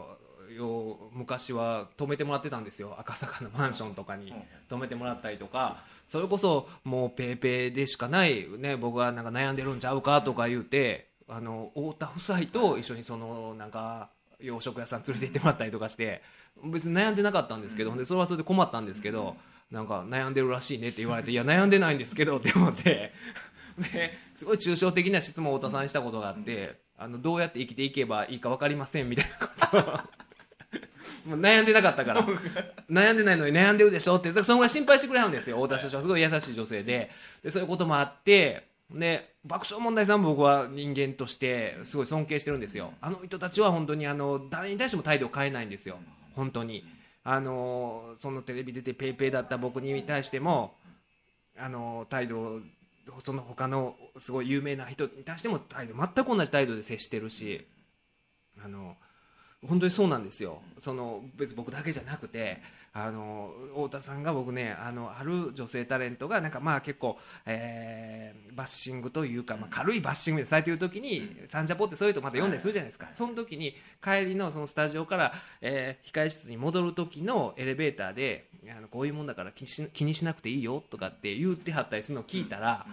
よ昔は泊めてもらってたんですよ。赤坂のマンションとかに泊めてもらったりとか。それこそもうペーペーでしかない、ね、僕はなんか悩んでるんちゃうかとか言うてあの太田夫妻と一緒にそのなんか洋食屋さん連れて行ってもらったりとかして別に悩んでなかったんですけど、でそれはそれで困ったんですけど、なんか悩んでるらしいねって言われていや悩んでないんですけどって思って ですごい抽象的な質問を太田さんにしたことがあってあのどうやって生きていけばいいか分かりませんみたいなこと もう悩んでなかったから。悩んでないのに悩んでるでしょってそのぐらい心配してくれはるんですよ。太田社長は。すごい優しい女性で。でそういうこともあってで爆笑問題さんも僕は人間としてすごい尊敬してるんですよ。あの人たちは本当にあの誰に対しても態度を変えないんですよ。本当に。あのそのテレビ出てペイペイだった僕に対してもあの態度その他のすごい有名な人に対しても態度全く同じ態度で接してるしあの本当にそうなんですよ。その別に僕だけじゃなくてあの太田さんが僕ねあのある女性タレントがなんかまあ結構、えー、バッシングというか、まあ、軽いバッシングでされている時に「サンジャポ」ってそういうとまた読んだりするじゃないですか、その時に帰りのそのスタジオから、えー、控え室に戻る時のエレベーターであのこういうもんだから気にし気にしなくていいよとかって言ってはったりするのを聞いたら。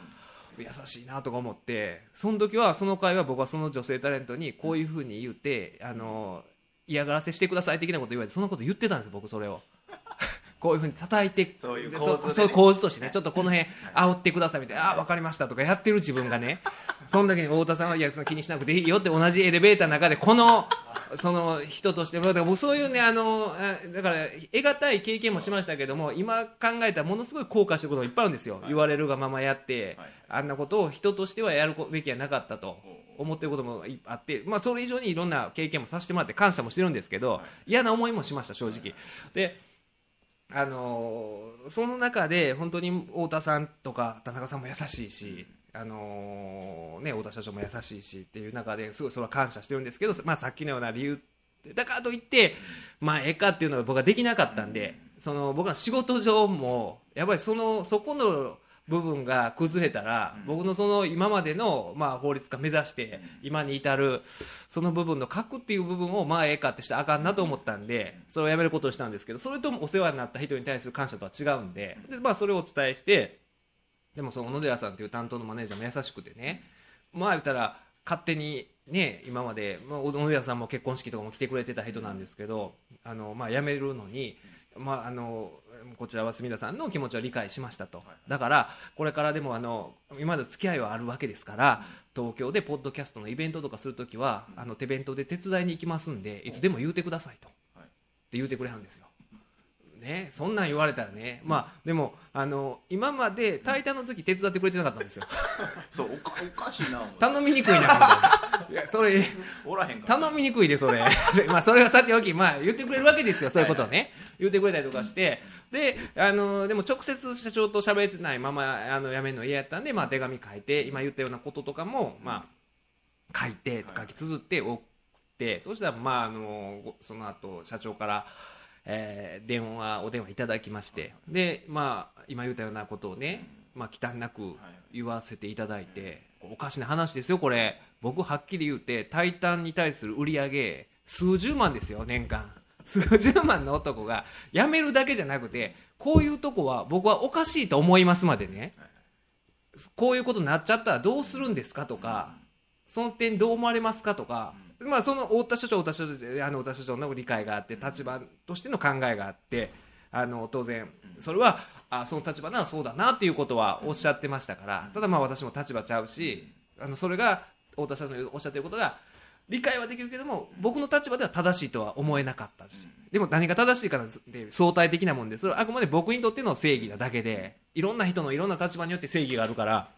優しいなとか思ってその時はその回は僕はその女性タレントにこういうふうに言ってあの嫌がらせしてください的なこと言われてそのこと言ってたんですよ僕それを こういうふうに叩いてそういうで構図でね。構図としてねちょっとこの辺煽ってくださいみたいな。あ分かりましたとかやってる自分がね。その時に太田さんはいやその気にしなくていいよって同じエレベーターの中でこの その人としてだから僕そういうねあのあだから得難い経験もしましたけども今考えたらものすごい後悔してることがいっぱいあるんですよ、言われるがままやって、はい。あんなことを人としてはやるべきはなかったと思ってることもいあって、まあ、それ以上にいろんな経験もさせてもらって感謝もしてるんですけど、嫌な思いもしました正直。であのーその中で本当に太田さんとか田中さんも優しいし、あのーね、太田社長も優しいしっていう中ですごいそれは感謝してるんですけど、まあ、さっきのような理由だからといって、まあ、ええかっていうのは僕はできなかったんでその僕は仕事上もやっぱりそのそこの部分が崩れたら、僕のその今までの、まあ、法律家目指して今に至るその部分の核っていう部分をまあええかってしたらあかんなと思ったんでそれをやめることをしたんですけどそれともお世話になった人に対する感謝とは違うんでで、まあ、それをお伝えしてでもその小野寺さんという担当のマネージャーも優しくてねまあ言ったら勝手にね今まで、まあ、小野寺さんも結婚式とかも来てくれてた人なんですけどあの、まあ、辞めるのに、まあ、あのこちらは隅田さんの気持ちを理解しましたと。だからこれからでもあの今まで付き合いはあるわけですから東京でポッドキャストのイベントとかするときはあの手弁当で手伝いに行きますんでい。つでも言うてくださいと、って言うてくれはんですよ。ね、そんなん言われたらね、まあ、でもあの今まで「タイタン」の時手伝ってくれてなかったんですよ。そうおかおかしいな頼みにくいな いやそれおらへん頼みにくいでそれ。でまあそれはさておき、まあ、言ってくれるわけですよそういうことをね、言ってくれたりとかしてであのでも直接社長と喋ってないままあの辞めるの嫌やったんで、まあ、手紙書いて今言ったようなこととかも、まあ、書いて書き綴って送ってそしたら、まあ、あのごその後社長から、えー電話お電話いただきましてで、まあ、今言ったようなことをね、まあ、忌憚なく言わせていただいておかしな話ですよこれ。僕はっきり言うて「タイタン」に対する売り上げ数十万ですよ年間数十万の男が辞めるだけじゃなくてこういうとこは僕はおかしいと思いますまでね。こういうことになっちゃったらどうするんですかとかその点どう思われますかとか、まあ、その太田社長太田社長あの太田社長の理解があって立場としての考えがあってあの当然それはあその立場ならそうだなっていうことはおっしゃってましたから。ただまあ私も立場ちゃうしあのそれが太田社長のおっしゃってることが理解はできるけども僕の立場では正しいとは思えなかったし。でも何が正しいかなんて相対的なもんでそれはあくまで僕にとっての正義なだけでいろんな人のいろんな立場によって正義があるから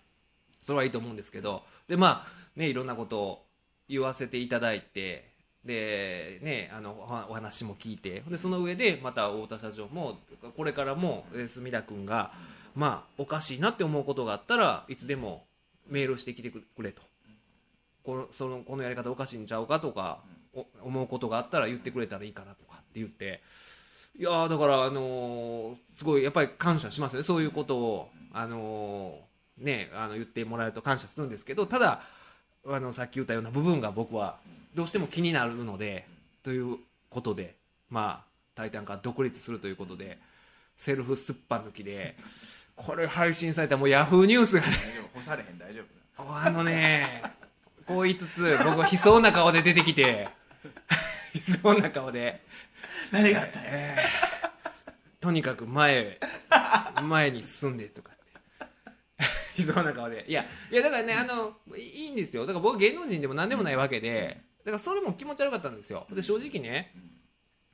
それはいいと思うんですけど。でまあねいろんなことを言わせていただいてでねあのお話も聞いてでその上でまた太田社長もこれからもえー隅田君がまあおかしいなって思うことがあったらいつでもメールしてきてくれとこのそのこのやり方おかしいんちゃうかとかお思うことがあったら言ってくれたらいいかなとかって言っていやーだからあのーすごいやっぱり感謝しますよね。そういうことをあのーねあの言ってもらえると感謝するんですけどただあのさっき言ったような部分が僕はどうしても気になるのでということでまあ「タイタン」から独立するということでセルフすっぱ抜きでこれ配信されたらもうヤフーニュースがね大丈夫。干されへん大丈夫。あのねこう言いつつ僕は悲壮な顔で出てきて悲壮な顔で。何があったんや？とにかく前へ前に進んでとかって。悲壮な顔で。いやいやだからねあのいいいんですよ。だから僕芸能人でも何でもないわけでだからそれも気持ち悪かったんですよ。で正直ね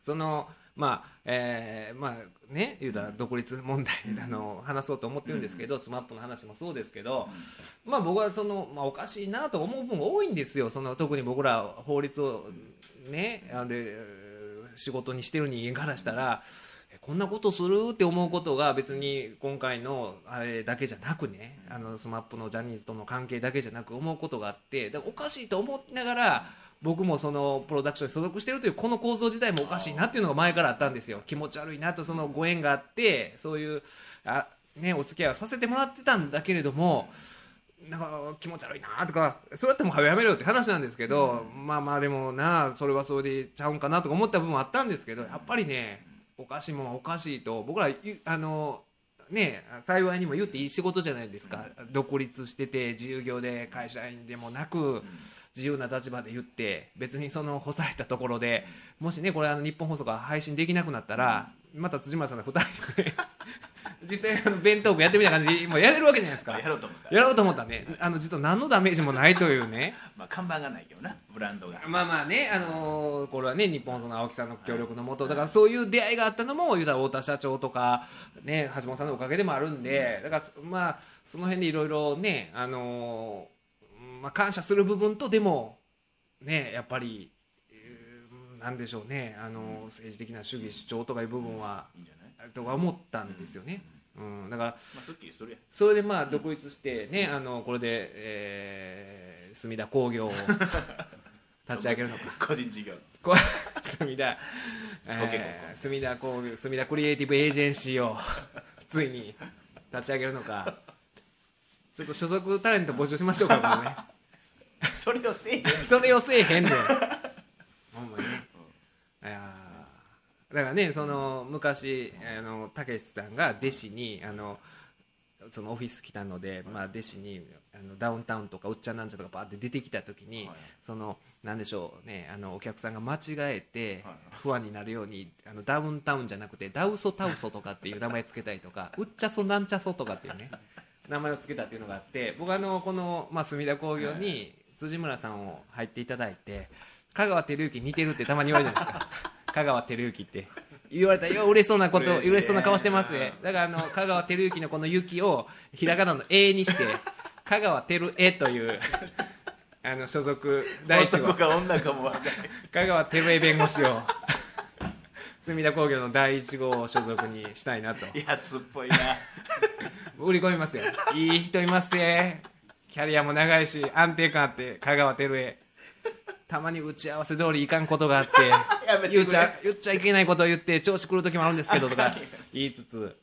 そのまあえーまあね言うたら独立問題あの話そうと思ってるんですけど SMAP の話もそうですけどまあ僕はその、まあ、おかしいなと思う部分が多いんですよ。その特に僕ら法律をねあで仕事にしてる人間からしたらこんなことするって思うことが別に今回のあれだけじゃなくねあの SMAP のジャニーズとの関係だけじゃなく思うことがあってだかおかしいと思いながら僕もそのプロダクションに所属しているというこの構造自体もおかしいなっていうのが前からあったんですよ。気持ち悪いなとそのご縁があってそういうあ、ね、お付き合いをさせてもらってたんだけれどもなんか気持ち悪いなとかそれだってもうやめろよって話なんですけど、まあまあでもなそれはそれでちゃうんかなとか思った部分もあったんですけどやっぱりねおかしいもんはおかしいと僕らあのね幸いにも言っていい仕事じゃないですか、独立してて自由業で会社員でもなく、自由な立場で言って別にその干されたところでもしねこれあの日本放送が配信できなくなったら、また辻村さんの2人で 実際あの弁当部やってみたいな感じでもうやれるわけじゃないですか。やろうと思った。やろうと思ったらねあの実は何のダメージもないというね。まあ看板がないけどなブランドが。まあまあね、あのーこれはね、日本その青木さんの協力のもと、だからそういう出会いがあったのも、言うたら太田社長とか、ね、橋本さんのおかげでもあるんで、だから、まあ、その辺でいろいろね、あのーまあ、感謝する部分と、でも、ね、やっぱり、えーなんでしょうね、あのー政治的な主義主張とかいう部分は、とか思ったんですよね。うん、だからそれでまあ独立してね、あのこれで、えー隅田工業を 立ち上げるのか。個人事業。こ隅田、えー、隅田工業隅田クリエイティブエージェンシーをついに立ち上げるのか。ちょっと所属タレント募集しましょうかね それをせえへん それをせえへんで ほんまに。ねいやーだからねその昔あのたけしさんが弟子にあのそのオフィス来たので、まあ、弟子にあのダウンタウンとかうっちゃなんちゃとかバーって出てきた時に、はいそのなんでしょうねあのお客さんが間違えてはい。不安になるようにあのダウンタウンじゃなくてダウソタウソとかっていう名前つけたりとかうっちゃそなんちゃそとかっていうね名前をつけたっていうのがあって僕あのこの、まあ、隅田工業に辻村さんを入っていただいて香川照之似てるってたまに言われるじゃないですか。香川照之って。言われたらよ嬉しそうなこと嬉ししそうな顔してますね。だからあの香川照之のこの「雪」をひらがなの「え」にして香川照江というあの所属第一号。男か女かもわかんない。香川照江弁護士を隅田工業の第一号所属にしたいなと。安っぽいな。売り込みますよ。いい人いますねキャリアも長いし安定感あって香川照江たまに打ち合わせ通りいかんことがあって 言っちゃ言っちゃいけないことを言って調子狂う時もあるんですけどとか言いつつ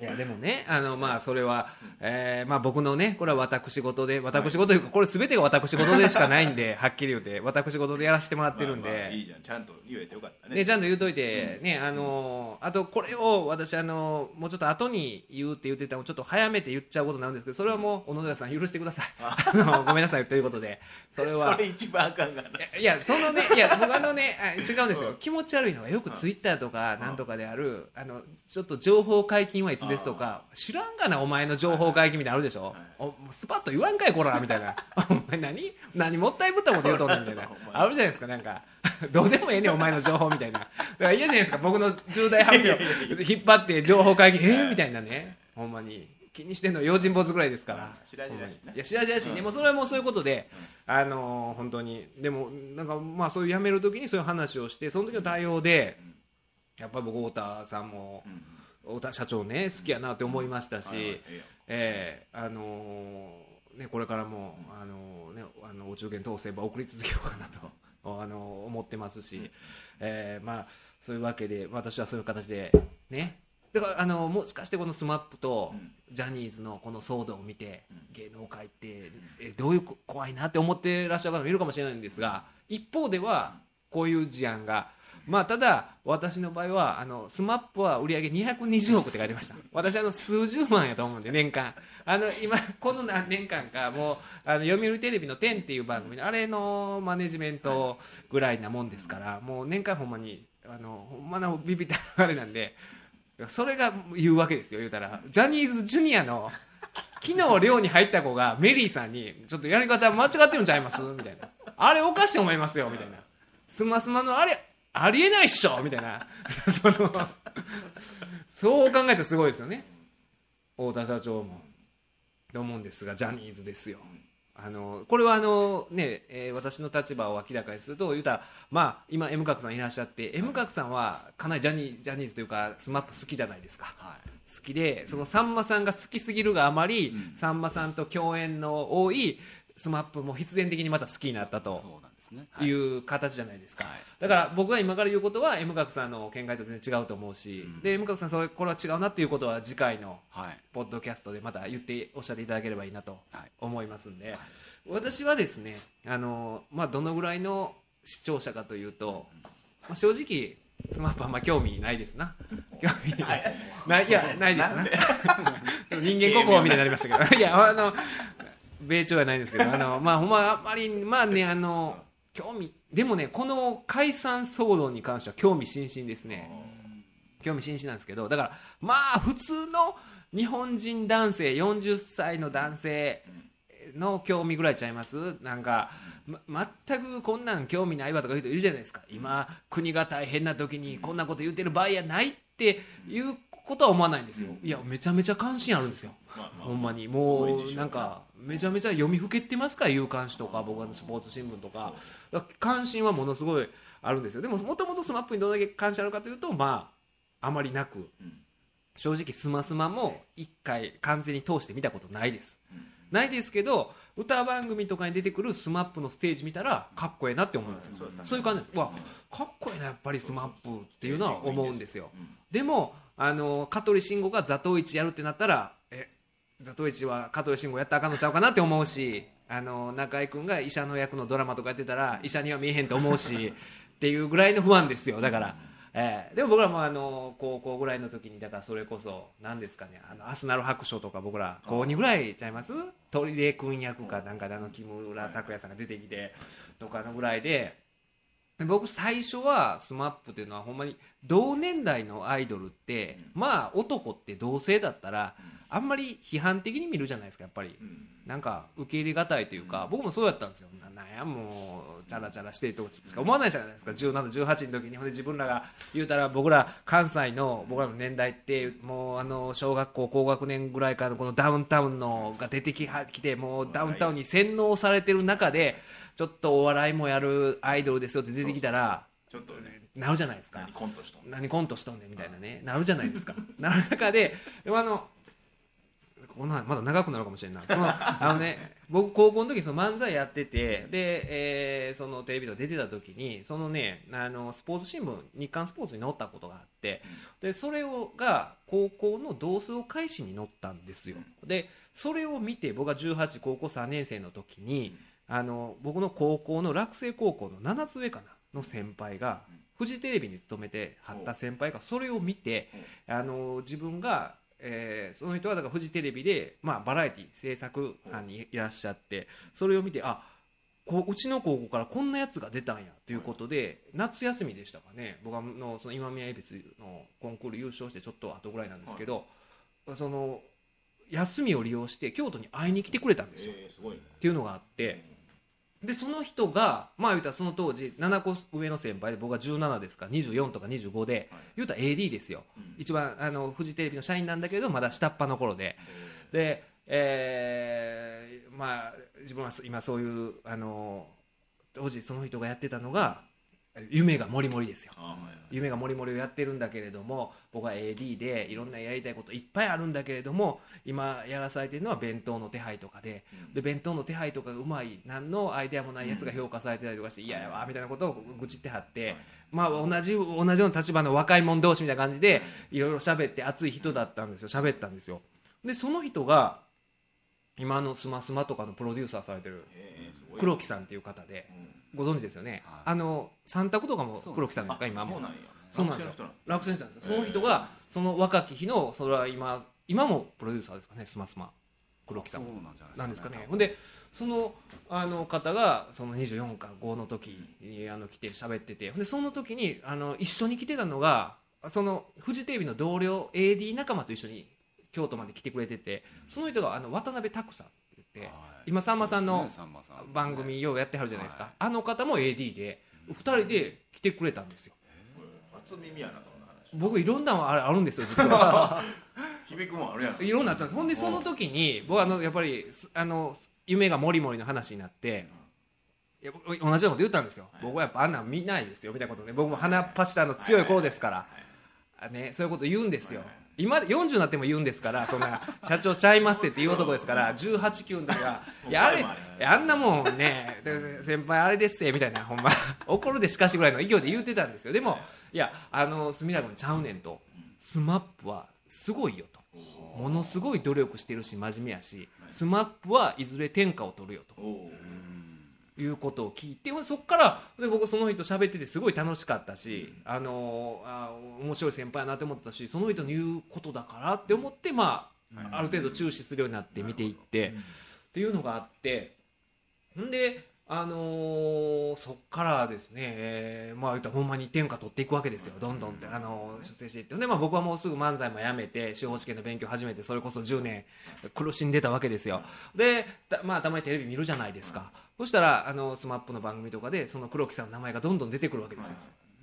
いやでもねあのまあそれは、えーまあ、僕のねこれは私事で私事というかこれ全てが私事でしかないんで はっきり言って私事でやらせてもらってるんで、まあまあいいじゃん。ちゃんと言えてよかったね。ね、ちゃんと言うといて、ね、あのーあとこれを私、あのーもうちょっと後に言うって言ってたのをちょっと早めて言っちゃうことになるんですけど、それはもう小野寺さん許してください。あ。のごめんなさいということで、それは。そ。れ一番あかんがな。いやそのねいや僕あのねあ違うんですよ、気持ち悪いのがよくツイッターとかなんとかである、あのちょっと情報解禁はいつですとか知らんがなお前の情報解禁みたいなのあるでしょ、おスパッと言わんかいこらみたいな。お前何？何もったいぶったこと言うとんねんみたいな。あるじゃないですかなんか。どうでもええねんお前の情報みたいな。だから嫌じゃないですか僕の重大発表。引っ張って情報解禁えー、みたいなね。ほんまに。気にしてんの用心坊主ぐらいですから。白々しいや白々しいね、もうそれはもうそういうことで、あのー本当に。でもなんかまあそういう辞める時にそういう話をしてその時の対応で、やっぱり僕太田さんも、太田社長ね好きやなって思いましたし、はいはいええよ。ええあのーねこれからも、あのーねあのお中元当選ば送り続けようかなと。あの思ってますし、えーまあそういうわけで私はそういう形でね。だからあのもしかしてこの SMAP とうん。ジャニーズのこの騒動を見て、芸能界ってえどういうこ怖いなって思ってらっしゃる方もいるかもしれないんですが一方ではこういう事案がまあただ私の場合はあの SMAP は売り上げ220億って書いてました。私あの数十万やと思うんで年間。あの今この何年間かもうあの読売テレビの「天っていう番組のあれのマネジメントぐらいなもんですからもう年間ほんまにあのほんまのビビったあれなんでそれが言うわけですよ言うたら。ジャニーズジュニアの昨日寮に入った子がメリーさんに「ちょっとやり方間違ってるんちゃいます?」みたいな「あれおかしい思いますよ」みたいな「スマスマのあれありえないっしょ」みたいな。そのそう考えたらすごいですよね。太田社長も。と思うんですがジャニーズですよ。あのこれはあの、ねえー私の立場を明らかにすると言うたら、まあ、今 M 角さんいらっしゃって M 角さんはかなりジャニージャニーズというか SMAP 好きじゃないですか。はい。好きでそのさんまさんが好きすぎるがあまり、さんまさんと共演の多い SMAP も必然的にまた好きになったとですね。い。う形じゃないですか、はい。だから僕が今から言うことは M 角さんの見解と全然違うと思うし、で M 角さんそれこれは違うなっていうことは次回のはい。ポッドキャストでまた言っておっしゃっていただければいいなとはい。思いますんで、私はですねあの、まあ、どのぐらいの視聴者かというと、まあ、正直スマップあんま興味ないですな。興味ない。ないいやないですな。ちょっと人間国宝みたいになりましたけど。いやあの米朝はないんですけどあのまあほんまあんまりまあねあの興味でもねこの解散騒動に関しては興味津々ですね。興味津々なんですけどだからまあ普通の日本人男性40歳の男性の興味ぐらいちゃいます？なんか、ま、全くこんなん興味ないわとか言う人いるじゃないですか。今国が大変な時にこんなこと言ってる場合やないっていうことは思わないんですよ。いやめちゃめちゃ関心あるんですよ。まあまあ。ほんまに。もうな。んかめちゃめちゃ読みふけてますか？ら有刊誌とか僕はスポーツ新聞とか。関心はものすごいあるんですよ。でももともとスマップにどれだけ関心あるかというとまああまりなく。うん。正直スマスマも一回完全に通して見たことないです。ないですけど歌番組とかに出てくるスマップのステージ見たらかっこええなって思うんですよ。そういう感じです。わかっこええなやっぱりスマップっていうのは思うんですよ。うん。でもあの香取慎吾が座頭市やるってなったらえ座頭市は香取慎吾やったらあかんのちゃうかなって思うしあの中居君が医者の役のドラマとかやってたら医者には見えへんと思うしっていうぐらいの不安ですよ。だから、ええでも僕らもあの高校ぐらいの時にだからそれこそ何ですかねあのアスナル白書とか僕ら高2ぐらいちゃいます？鳥出君役かなんかであの木村拓哉さんが出てきてとかのぐらいで僕最初は SMAP っていうのはほんまに同年代のアイドルってまあ男って同性だったらあんまり批判的に見るじゃないですかやっぱり。うん。なんか受け入れがたいというか僕もそうやったんですよ。ななんやもうチャラチャラしてるとしか思わないじゃないですか。1718の時にほんで自分らが言うたら僕ら関西の僕らの年代ってもうあの小学校高学年ぐらいからのこのダウンタウンのが出てきてもうダウンタウンに洗脳されてる中でちょっとお笑いもやるアイドルですよって出てきたらちょっとね。なるじゃないですか。何コントしとんの？何コントしとんねんみたいなね。なるじゃないですか。なる中ででもあのこんなまだ長くなるかもしれんな。いその あのね僕高校の時その漫才やっててで、えーそのテレビとか出てた時にそのねあのスポーツ新聞日刊スポーツに載ったことがあってでそれをが高校の同窓会誌に載ったんですよ。でそれを見て僕が18高校3年生の時にあの僕の高校の落成高校の7つ上かなの先輩がフジテレビに勤めてはった先輩がそれを見てあの自分が、えーその人はだからフジテレビで、まあ、バラエティ制作班にいらっしゃってそれを見てあこううちの高校からこんなやつが出たんやということで夏休みでしたかね。僕はのその今宮恵比寿のコンクール優勝してちょっと後ぐらいなんですけど、その休みを利用して京都に会いに来てくれたんですよ。っていうのがあってでその人がまあ言うたらその当時7個上の先輩で僕が17ですか24とか25ではい。言うたら AD ですよ。うん。一番あのフジテレビの社員なんだけどまだ下っ端の頃で。で、えーまあ自分はそ今そういうあの当時その人がやってたのが夢がもりもりですよ。夢がもりもりをやってるんだけれども僕は AD でいろんなやりたいこといっぱいあるんだけれども今やらされてるのは弁当の手配とかでで弁当の手配とかがうまい何のアイデアもないやつが評価されてたりとかして嫌やわみたいなことを愚痴ってはって、まあ、同じ同じような立場の若い者同士みたいな感じでいろいろ喋って熱い人だったんですよ。喋ったんですよ。でその人が今のスマスマとかのプロデューサーされてる黒木さんっていう方でうんご存知ですよね、はい。あの三択とかも黒木さんですか今も。そうなんや。そうなんです落選したんですその人がその若き日のそれは今今もプロデューサーですかね。スマスマ。黒木さそんうなんじゃないですかね。ほんでそのあの方がその24か5の時にあの来て喋ってて。でその時にあの一緒に来てたのがそのフジテレビの同僚 AD 仲間と一緒に京都まで来てくれててその人があの渡辺拓さんって今さんまさんの番組ようやってはるじゃないですか、はい。あの方も AD で2人で来てくれたんですよ。初耳やなそんな話。僕いろんなのあるあるんですよ実は。響くもんあるやん。いろんなあったんですほん。でその時に僕はあのやっぱりすあの夢がもりもりの話になっていや僕同じようなこと言ったんですよ、僕はやっぱあんなん見ないですよみたいなことね僕も鼻っ柱の強い子ですから、あね、そういうこと言うんですよ、今40になっても言うんですからそんな社長ちゃいますって言う男ですから18、9の時は「いやあれあんなもんねで先輩あれですって」みたいなほんま。怒るでしかしぐらいの勢いで言ってたんですよ。でもいやあの隅田君ちゃうねんと SMAP はすごいよと。ものすごい努力してるし真面目やし SMAP はいずれ天下を取るよということを聞いてそこからで僕その人喋っててすごい楽しかったし、あのあ面白い先輩やなって思ったしその人の言うことだからって思ってまあある程度注視するようになって見ていってっていうのがあってほんであのーそっからですね、えーまあ言ったらほんまに天下取っていくわけですよどんどんって、あのー出世していって。で、まあ、僕はもうすぐ漫才もやめて司法試験の勉強始めてそれこそ10年苦しんでたわけですよ。でた,、まあ、たまにテレビ見るじゃないですかそしたらあのスマップの番組とかでその黒木さんの名前がどんどん出てくるわけですよ。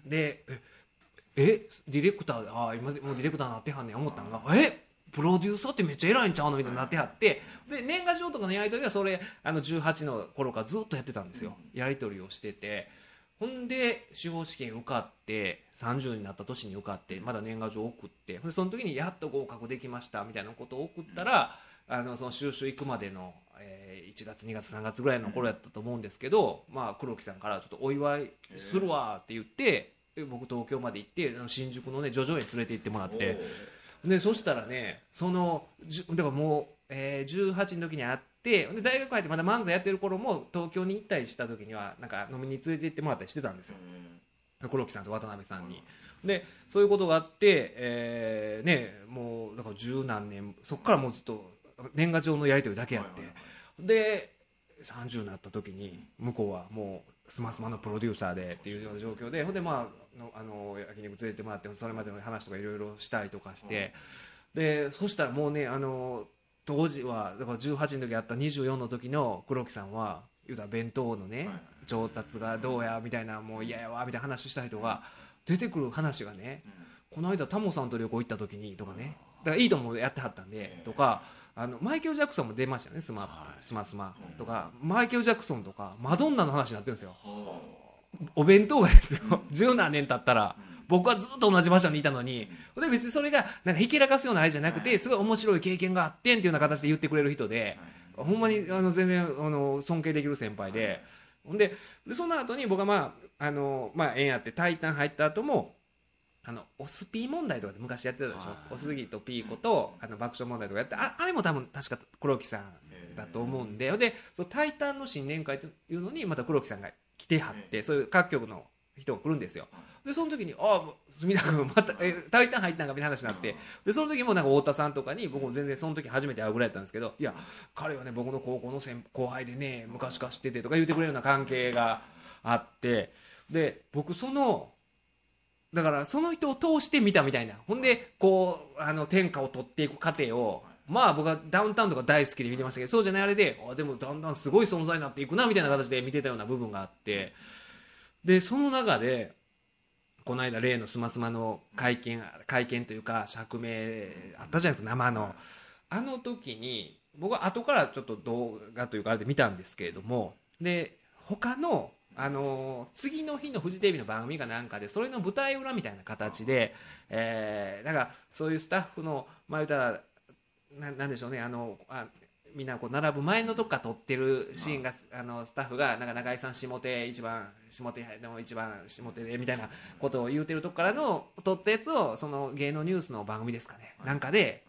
でええディレクターああ今もうディレクターなってはんねん思ったんがえプロデューサーってめっちゃ偉いんちゃうの？みたいになってはって。で年賀状とかのやり取りはそれあの18の頃からずっとやってたんですよ。やり取りをしてて。ほんで司法試験受かって30になった年に受かってまだ年賀状送って。その時にやっと合格できましたみたいなことを送ったらあのその収集行くまでの、えー1月2月3月ぐらいの頃やったと思うんですけど、まあ、黒木さんからちょっとお祝いするわって言って、で僕東京まで行って新宿のね叙々苑連れて行ってもらって。でそしたらねそのだからもう、えー18の時に会ってで大学入ってまだ漫才やってる頃も東京に行ったりした時にはなんか飲みに連れて行ってもらったりしてたんですよ。黒木さんと渡辺さんに。でそういうことがあって、えーねもうだから十何年そこからもうずっと年賀状のやり取りだけやって、で30になった時に向こうはもうスマスマのプロデューサーでっていうような状況でほんでまあのあの焼肉連れてもらってそれまでの話とかいろいろしたりとかして、でそしたらもうねあの当時はだから18の時あった24の時の黒木さんは言うたら弁当のね、調達がどうやみたいなもう嫌やわみたいな話した人が出てくる話がね、この間タモさんと旅行行った時にとかね。だからいいともやってはったんで、とかあのマイケル・ジャクソンも出ましたよね。スマスマスマとか。マイケル・ジャクソンとかマドンナの話になってるんですよ。お弁当がですよ。十何年経ったら僕はずっと同じ場所にいたのに。で別にそれがなんかひけらかすようなあれじゃなくてすごい面白い経験があってんっていうような形で言ってくれる人でほんまにあの全然あの尊敬できる先輩で。ほんででその後に僕はまああのまあ縁あって「タイタン」入った後もあのオスピー問題とかで昔やってたでしょ？おすぎとピーコとあの爆笑問題とかやってああれも多分確か黒木さんだと思うんででその「タイタン」の新年会というのにまた黒木さんが来てはってそういう各局の人が来るんですよ。でその時に「ああ隅田君またえタイタン入ったんか」みたいな話になって。でその時もなんか太田さんとかに僕も全然その時初めて会うぐらいだったんですけど「いや彼はね僕の高校の先後輩でね昔から知ってて」とか言ってくれるような関係があってで僕そのだからその人を通して見たみたいな。ほんでこうあの天下を取っていく過程をまあ僕はダウンタウンとか大好きで見てましたけどそうじゃないあれであでもだんだんすごい存在になっていくなみたいな形で見てたような部分があって。でその中でこの間例のスマスマの会見会見というか釈明あったじゃないですか生の。あの時に僕は後からちょっと動画というかあれで見たんですけれどもで他のあの次の日のフジテレビの番組かなんかでそれの舞台裏みたいな形で、えー、だからそういうスタッフのまあ言ったらななんでしょうねあのあみんなこう並ぶ前のとこから撮ってるシーンがあのスタッフがなんか中井さん下手一番下手でも一番下手でみたいなことを言うてるとこからの撮ったやつをその芸能ニュースの番組ですかね。なんかで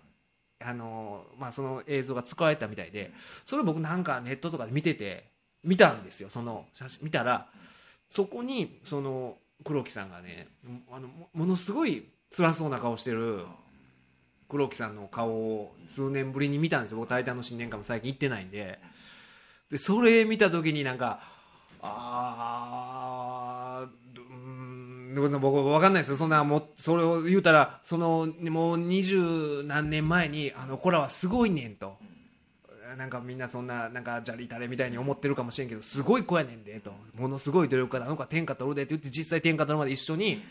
あのまあその映像が使われたみたいでそれ僕なんかネットとかで見てて見たんですよ。その写真見たらそこにその黒木さんがねあのものすごい辛そうな顔してる黒木さんの顔を数年ぶりに見たんですよ。僕「タイタン」の新年会も最近行ってないんで。でそれ見た時になんかあーうん僕分かんないですよ。そんなもそれを言うたらそのもう二十何年前にあの子らはすごいねんと。なんかみんなそんななんかじゃりたれみたいに思ってるかもしれんけどすごい子やねんでと。ものすごい努力家だ。あの子は天下取るでって言って実際天下取るまで一緒に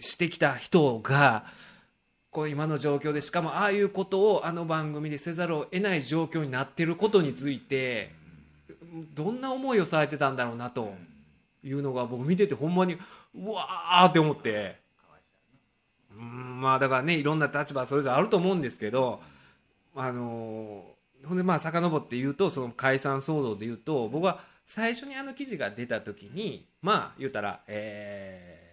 してきた人がこう今の状況でしかもああいうことをあの番組でせざるを得ない状況になってることについてどんな思いをされてたんだろうなというのが僕見ててほんまにうわーって思って。うんまあだからねいろんな立場それぞれあると思うんですけどあのほんでまあ遡って言うとその解散騒動で言うと僕は最初にあの記事が出た時にまあ言うたら、えー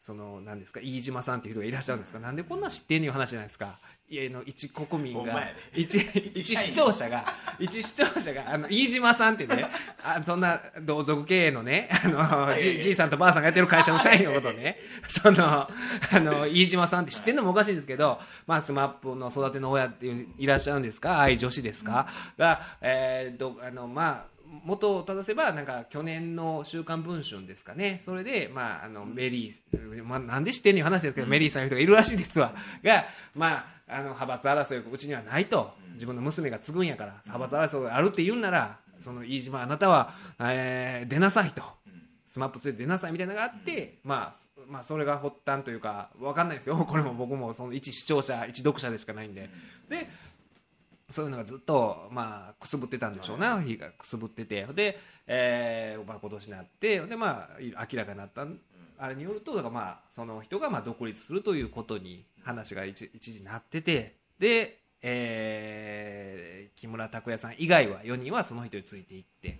その何ですか飯島さんっていう人がいらっしゃるんですがなんでこんな知ってんねいう話じゃないですか。家の一国民が一一視聴者が 一視聴者があの飯島さんってね あそんな同族経営のねあのじじいさんとばあさんがやってる会社の社員のことをね そのあの飯島さんって知ってるのもおかしいですけど、まあ、スマップの育ての親っていういらっしゃるんですか？飯島女史ですか、が、えー、どあのまあ元を正せばなんか去年の「週刊文春」ですかね。それで、まあ、あのメリー、まあ、なんで知ってんのいう話ですけど、メリーさんいう人がいるらしいですわ。が、まあ、あの派閥争いがうちにはないと。自分の娘が継ぐんやから派閥争いがあるって言うんならその飯島あなたは、えー出なさいと。スマップ連れて出なさいみたいなのがあって、まあ、まあそれが発端というかわかんないですよ。これも僕もその一視聴者一読者でしかないんで。でそういうのがずっとまあくすぶってたんでしょうな。日がくすぶってて。で、えーまあ、今年になって。でまあい明らかになったあれによるとだからまあその人がまあ独立するということに話が一一時なってて。で、えー木村拓哉さん以外は4人はその人についていって。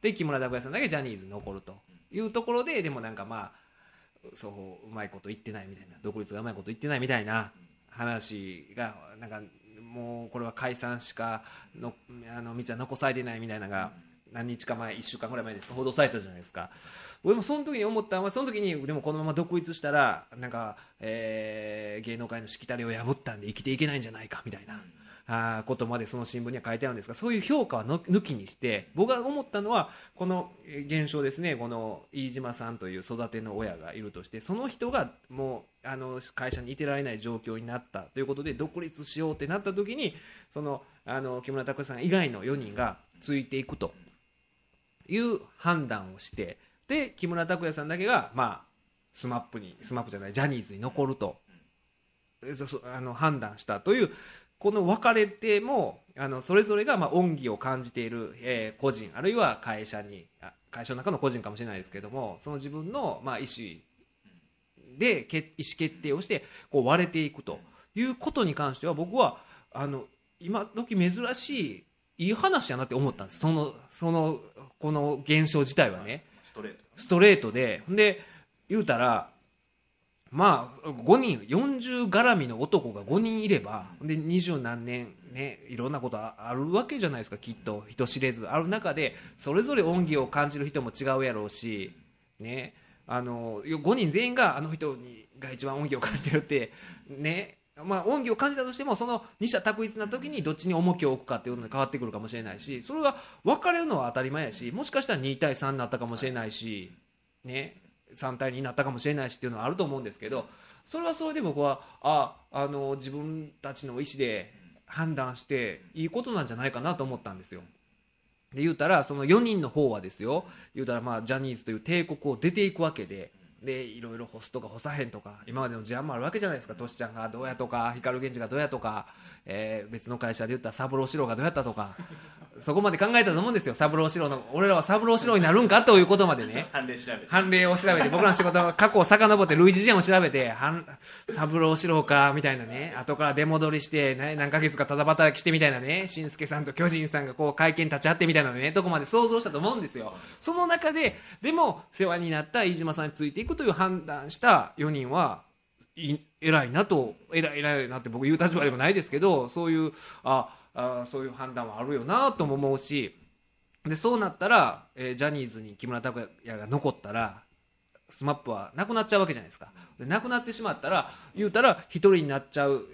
で木村拓哉さんだけジャニーズに残ると。いうところででもなんかまあそううまいこと言ってないみたいな独立がうまいこと言ってないみたいな話がなんかもうこれは解散しかのあの道は残されてないみたいなのが何日か前1週間ぐらい前ですか？報道されたじゃないですか俺もその時に思ったのはその時にでもこのまま独立したらなんか、えー芸能界のしきたりを破ったんで生きていけないんじゃないかみたいな。あことまでその新聞には書いてあるんですがそういう評価は抜きにして僕が思ったのはこの現象ですねこの飯島さんという育ての親がいるとしてその人がもうあの会社にいてられない状況になったということで独立しようってなった時にそのあの木村拓哉さん以外の4人がついていくという判断をしてで木村拓哉さんだけがまあスマップにスマップじゃないジャニーズに残るとあの判断したというこの分かれてもあのそれぞれがまあ恩義を感じている、えー個人あるいは会社に会社の中の個人かもしれないですけどもその自分のまあ意思でけ意思決定をしてこう割れていくということに関しては僕はあの今時珍しいいい話やなって思ったんです。そのそのこの現象自体はね。ストレート。ストレートで。で言うたらまあ5人40絡みの男が5人いればで二十何年ねいろんなことああるわけじゃないですか。きっと人知れず。ある中でそれぞれ恩義を感じる人も違うやろうしねあの5人全員があの人にが一番恩義を感じてるってねまあ、恩義を感じたとしてもその二者択一な時にどっちに重きを置くかっていうのに変わってくるかもしれないしそれが分かれるのは当たり前やしもしかしたら2対3になったかもしれないし、ね、3対2になったかもしれないしっていうのはあると思うんですけどそれはそれで僕はああの自分たちの意思で判断していいことなんじゃないかなと思ったんですよ。で言うたらその4人の方はですよ言うたらまあジャニーズという帝国を出ていくわけででいろいろ干すとか干さへんとか今までの事案もあるわけじゃないですか。トシちゃんがどうやとか光源氏がどうやとか、えー別の会社で言ったら三郎四郎がどうやったとかそこまで考えたと思うんですよ。三郎四郎の俺らは三郎四郎になるんかということまでね。判例調べて。判例を調べて僕らの仕事は過去を遡って類似事案を調べて判三郎四郎かみたいなね。後から出戻りして、ね、何ヶ月かただ働きしてみたいなね。紳助さんと巨人さんがこう会見立ち会ってみたいなね。とこまで想像したと思うんですよ。その中ででも世話になった飯島さんについていくという判断した4人はい偉いなと偉い偉いなって僕言う立場でもないですけどそういうああそういう判断はあるよなとも思うしでそうなったら、えージャニーズに木村拓哉が残ったらスマップはなくなっちゃうわけじゃないですか。でなくなってしまったら言うたら一人になっちゃう、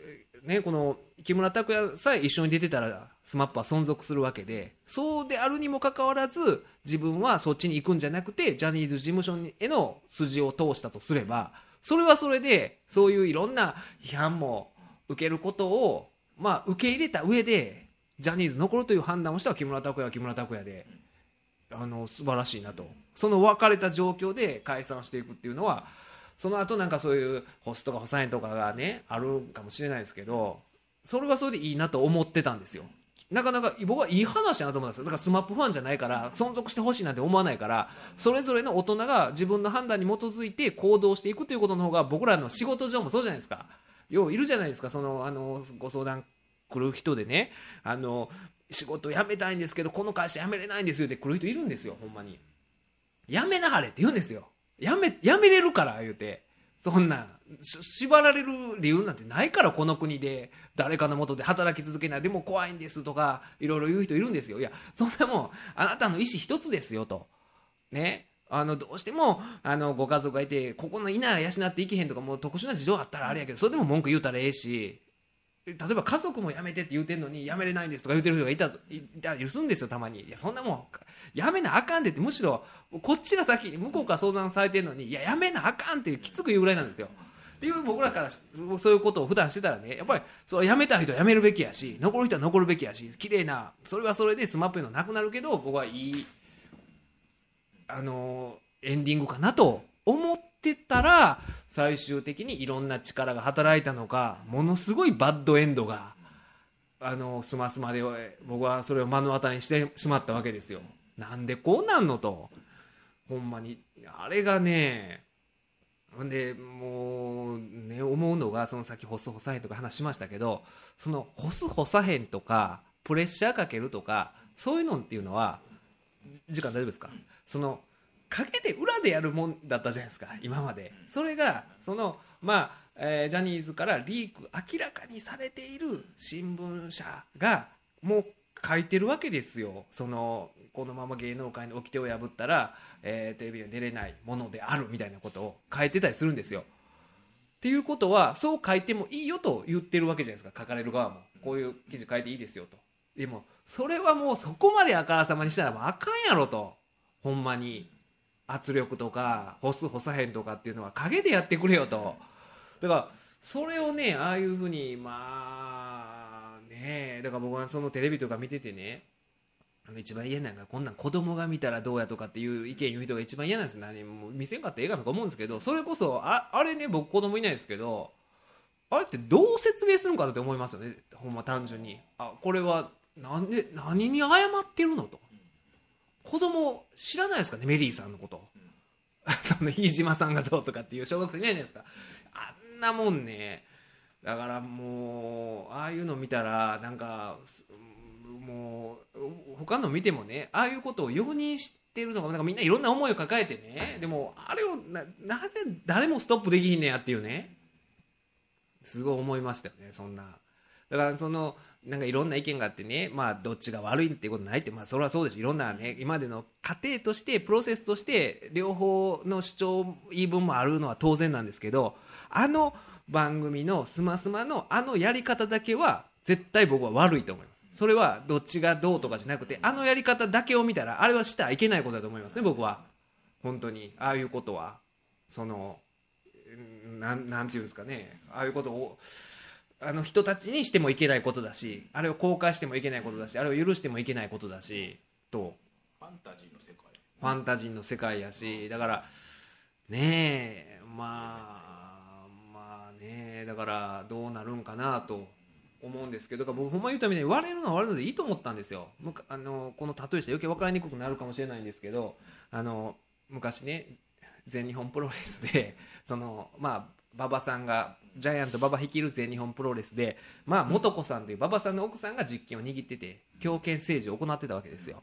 ね、この木村拓哉さえ一緒に出てたらスマップは存続するわけでそうであるにもかかわらず自分はそっちに行くんじゃなくてジャニーズ事務所への筋を通したとすればそれはそれでそういういろんな批判も受けることを、まあ、受け入れた上でジャニーズ残るという判断をしたら木村拓哉は木村拓哉であの素晴らしいなと。その別れた状況で解散していくっていうのはその後なんかそういうホストかホサエンとかがねあるかもしれないですけどそれはそれでいいなと思ってたんですよ。なかなか僕はいい話だなと思うんですよ。だからスマップファンじゃないから存続してほしいなんて思わないからそれぞれの大人が自分の判断に基づいて行動していくということの方が僕らの仕事上もそうじゃないですか。よういるじゃないですか。そのあのご相談来る人でね。あの仕事辞めたいんですけどこの会社辞めれないんですよ。って来る人いるんですよ。ほんまに。辞めなはれって言うんですよ。辞め辞めれるから言うて。そんな縛られる理由なんてないからこの国で誰かのもとで働き続けない。でも怖いんですとかいろいろ言う人いるんですよ。いやそんなもんあなたの意思一つですよと。ね。あのどうしてもあのご家族がいてここの稲養っていけへんとかもう特殊な事情あったらあれやけどそれでも文句言うたらええし例えば家族も辞めてって言うてんのに辞めれないんですとか言うてる人がいたいたりするんですよたまに。いやそんなもん辞めなあかんでってむしろこっちが先に向こうから相談されてるのにいや辞めなあかんってきつく言うぐらいなんですよ。っていう僕らからそういうことを普段してたらねやっぱりそれ辞めた人は辞めるべきやし残る人は残るべきやし綺麗なそれはそれでスマップのなくなるけど僕はいい。あのエンディングかなと思ってたら最終的にいろんな力が働いたのかものすごいバッドエンドがあのスマスマで僕はそれを目の当たりにしてしまったわけですよ。なんでこうなんのとほんまにあれがねほんでもうね思うのがその先ホスホサへんとか話しましたけどそのホスホサへんとかプレッシャーかけるとかそういうのっていうのは時間大丈夫ですか？その陰で裏でやるもんだったじゃないですか今まで。それがそのまあ、えー、ジャニーズからリーク明らかにされている新聞社がもう書いてるわけですよ。そのこのまま芸能界の掟を破ったら、えー、テレビに出れないものであるみたいなことを書いてたりするんですよ。っていうことはそう書いてもいいよと言ってるわけじゃないですか書かれる側も。こういう記事書いていいですよと。でもそれはもうそこまであからさまにしたらあかんやろとほんまに圧力とか干す干さへんとかっていうのは陰でやってくれよと。だからそれをねああいうふうにまあねだから僕はそのテレビとか見ててね一番嫌なのがこんなん子供が見たらどうやとかっていう意見言う人が一番嫌なんですよ。何も見せんかったら映画とか思うんですけどそれこそああれね僕子供いないですけどあれってどう説明するのかなって思いますよね。ほんま単純に。あこれはなんで何に謝ってるのと。子供知らないですかねメリーさんのこと。その飯島さんがどうとかっていう小学生いないじゃないですか。あんなもんね。だからもうああいうの見たらなんかもう他の見てもねああいうことを容認してるのがなんかみんないろんな思いを抱えてね。でもあれをななぜ誰もストップできひんねやっていうね。すごい思いましたよねそんな。だからそのなんかいろんな意見があってね、まあ、どっちが悪いっていうことないって、まあ、それはそうです。いろんなね今までの過程としてプロセスとして両方の主張言い分もあるのは当然なんですけどあの番組のスマスマのあのやり方だけは絶対僕は悪いと思います。それはどっちがどうとかじゃなくてあのやり方だけを見たらあれはしてはいけないことだと思いますね僕は。本当に。ああいうことは。そのなんなんていうんですかね。ああいうことをあの人たちにしてもいけないことだしあれを公開してもいけないことだしあれを許してもいけないことだしと。ファンタジーの世界ファンタジーの世界やし。だからねえまあまあねだからどうなるんかなと思うんですけど僕ほんま言うために割れるのは割れるのでいいと思ったんですよ。あのこの例えして余計分かりにくくなるかもしれないんですけどあの昔ね全日本プロレスでそのまあ馬場さんがジャイアント馬場率いる全日本プロレスで、まあ、元子さんという馬場さんの奥さんが実権を握ってて強権政治を行ってたわけですよ。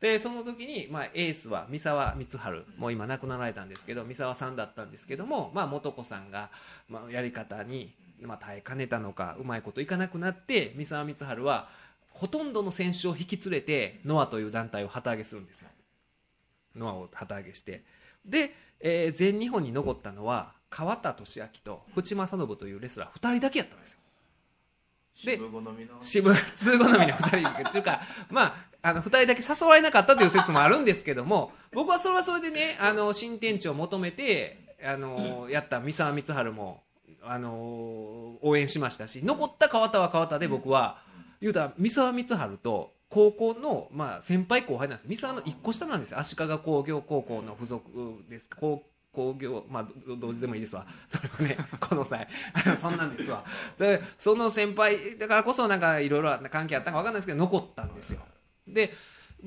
でその時に、まあ、エースは三沢光晴もう今亡くなられたんですけど三沢さんだったんですけども、まあ、元子さんが、まあ、やり方に、まあ、耐えかねたのかうまいこといかなくなって三沢光晴はほとんどの選手を引き連れてノアという団体を旗揚げするんですよ。ノアを旗揚げして。で、えー、全日本に残ったのは川田俊明と淵正信というレスラー2人だけやったんですよ。で渋好みの渋通好みの2人っていうか まああの2人だけ誘われなかったという説もあるんですけども僕はそれはそれでねあの新天地を求めてあのやった三沢光晴もあの応援しましたし残った川田は川田で僕は言うたら三沢光晴と高校の、まあ、先輩後輩なんです。三沢の1個下なんですよ。足利工業高校の付属です高工業まあどうでもいいですわ。それはね この際。そんなんですわ。でその先輩だからこそなんかいろいろ関係あったか分かんないですけど残ったんですよ。で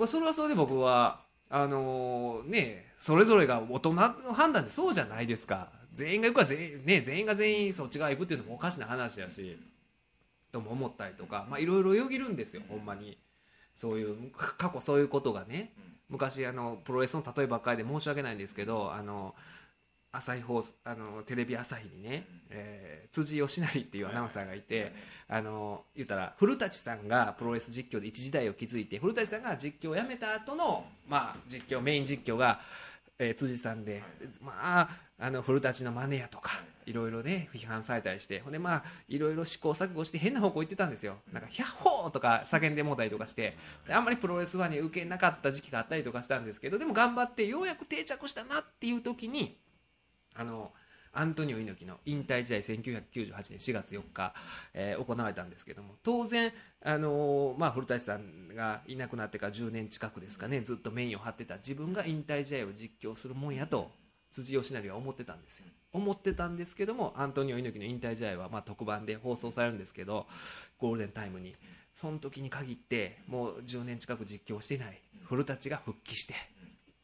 それはそれで僕はあのー、ねそれぞれが大人の判断でそうじゃないですか。全員が行くか全員,、ね、全員が全員そっち側行くっていうのもおかしな話やしとも思ったりとかいろいろよぎるんですよほんまに。そういう過去そういうことがね。昔あのプロレスの例えばっかりで申し訳ないんですけどあの朝日放送あのテレビ朝日にね、えー辻義成っていうアナウンサーがいて、あの言ったら古舘さんがプロレス実況で一時代を築いて古舘さんが実況をやめた後のまあ実況メイン実況が、えー辻さんでまああの古舘のマネやとかい。ろいろね批判されたりしてほんでまあいろいろ試行錯誤して変な方向行ってたんですよ。なんか「ヒャッホー!」とか叫んでもうたりとかしてであんまりプロレスファンに受けなかった時期があったりとかしたんですけどでも頑張ってようやく定着したなっていう時にあのアントニオ猪木の引退試合1998年4月4日、えー行われたんですけども当然、あのーまあ、古舘さんがいなくなってから10年近くですかねずっとメインを張ってた自分が引退試合を実況するもんやと辻義成は思ってたんですよ。思ってたんですけどもアントニオ猪木の引退試合はまあ特番で放送されるんですけどゴールデンタイムにその時に限ってもう10年近く実況していない古舘が復帰して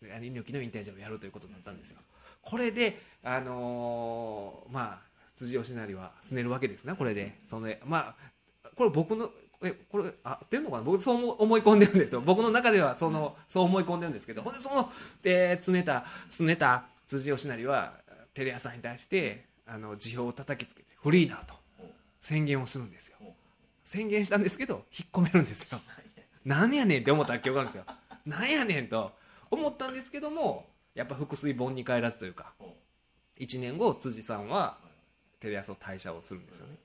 猪木の引退試合をやるということになったんですよ。これで、あのーまあ、辻義成はすねるわけですね、これで。そのまあ、これ僕の、え、これ、あ、合ってんのかな？僕そう思思い込んでるんですよ。僕の中では、その、そう思い込んでるんですけど、ほんで、その、で、つねた、すねた辻義成は、テレ朝に対して、あの、辞表を叩きつけて、フリーになると、宣言をするんですよ。宣言したんですけど、引っ込めるんですよ。なんやねんって思った記憶があるんですよ。なんやねんと思ったんですけども、やっぱ腹水盆に帰らずというか、1年後、辻さんはテレ朝を退社をするんですよね。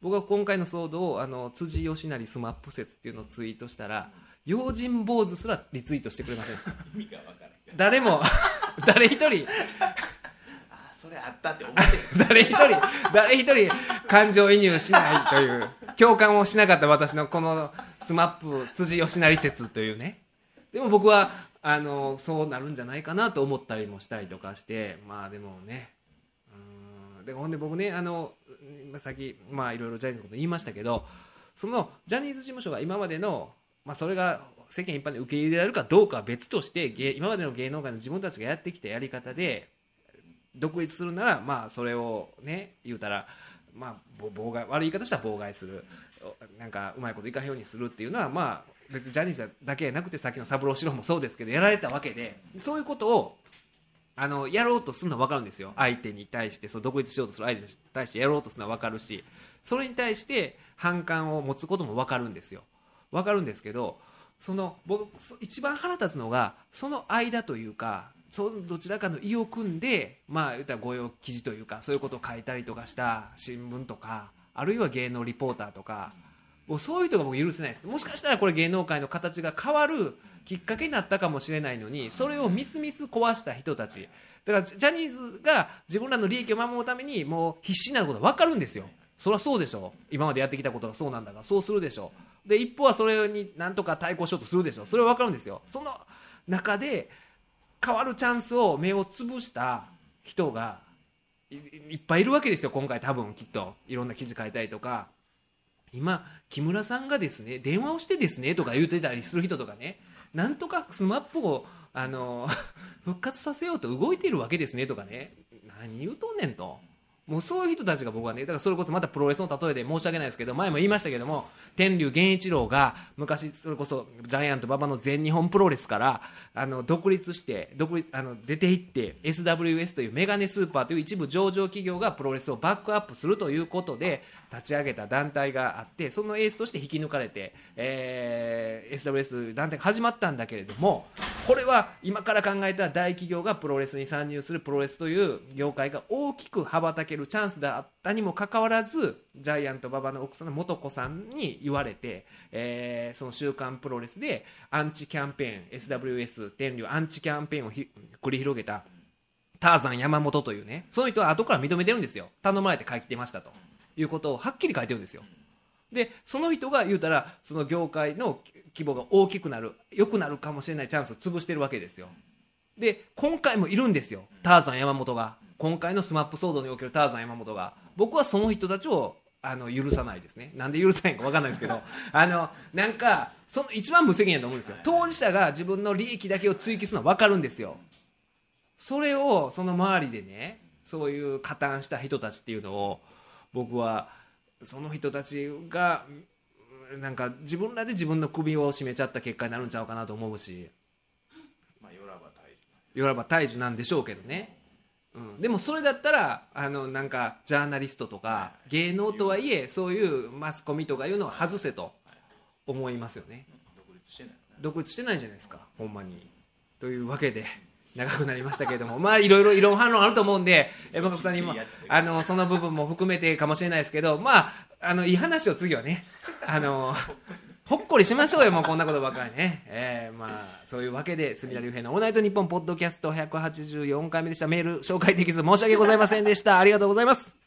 僕は今回の騒動をあの辻義成スマップ説っていうのをツイートしたら、用心坊主すらリツイートしてくれませんでした。意味が分か誰も、誰一人、あそれあったって思ってる 誰一人、誰一人感情移入しないという、共感をしなかった私のこのスマップ辻義成説というね。でも僕は、あの、そうなるんじゃないかなと思ったりもしたりとかして、まあでもね、うんでほんで僕ね、あの、さっき、まあいろいろジャニーズのこと言いましたけど、そのジャニーズ事務所が今までの、まあそれが世間一般で受け入れられるかどうかは別として、今までの芸能界の自分たちがやってきたやり方で、独立するなら、まあ、それをね言うたら、まあ、妨害悪い言い方したら妨害する。なんかうまいこといかへんようにするっていうのは、まあ、別にジャニーズだけじゃなくてさっきの三郎四郎もそうですけどやられたわけでそういうことをあのやろうとするのは分かるんですよ。相手に対してそう独立しようとする相手に対してやろうとするのは分かるしそれに対して反感を持つことも分かるんですよ。分かるんですけどその僕一番腹立つのがその間というかそのどちらかの意を組んでまあ言ったら御用記事というかそういうことを書いたりとかした新聞とかあるいは芸能リポーターとかもうそういう人が僕許せないです。もしかしたらこれ芸能界の形が変わるきっかけになったかもしれないのにそれをみすみす壊した人たち。だからジャニーズが自分らの利益を守るためにもう必死になることは分かるんですよ。そりゃそうでしょ。今までやってきたことがそうなんだからそうするでしょ。で一方はそれになんとか対抗しようとするでしょ。それは分かるんですよ。その中で変わるチャンスを目をつぶした人がいいっぱいいるわけですよ今回多分きっと。いろんな記事書いたりとか。今木村さんがですね電話をしてですねとか言うてたりする人とかねなんとか SMAP をあの 復活させようと動いてるわけですねとかね。何言うとんねんと。もうそういう人たちが僕はねだからそれこそまたプロレスの例えで申し訳ないですけど前も言いましたけども天竜源一郎が昔それこそジャイアント馬場の全日本プロレスからあの独立して独立あの出ていって SWS というメガネスーパーという一部上場企業がプロレスをバックアップするということで立ち上げた団体があってそのエースとして引き抜かれて、えー SWS 団体が始まったんだけれどもこれは今から考えた大企業がプロレスに参入するプロレスという業界が大きく羽ばたけるチャンスであったにもかかわらずジャイアント馬場の奥さんの素子さんに言われて、えーその週刊プロレスでアンチキャンペーン SWS 天竜アンチキャンペーンをひ繰り広げたターザン山本というねその人は後から認めてるんですよ。頼まれて書いてましたと。いうことをはっきり書いてるんですよ。でその人が言うたらその業界の規模が大きくなる良くなるかもしれないチャンスを潰してるわけですよ。で今回もいるんですよターザン山本が。今回のスマップ騒動におけるターザン山本が僕はその人たちをあの許さないですね。なんで許さないか分かんないですけど あのなんかその一番無責任だと思うんですよ。当事者が自分の利益だけを追求するのは分かるんですよ。それをその周りでねそういう加担した人たちっていうのを僕はその人たちがなんか自分らで自分の首を絞めちゃった結果になるんちゃうかなと思うし。まあ、ヨラバ大いわば大樹なんでしょうけどね。うん、でもそれだったらあのなんかジャーナリストとか芸能とはいえそういうマスコミとかいうのを外せと思いますよね。独立してない独立してないじゃないですか。ほんまに。というわけで長くなりましたけれども。まあいろいろ異論反論あると思うんで山角さんにもあのその部分も含めてかもしれないですけどまああのいい話を次はねあの ほっこりしましょうよもうこんなことばかりね、えー、まあそういうわけで隅田竜平の「オールナイトニッポン」ポッドキャスト184回目でした。メール紹介できず申し訳ございませんでした。ありがとうございます。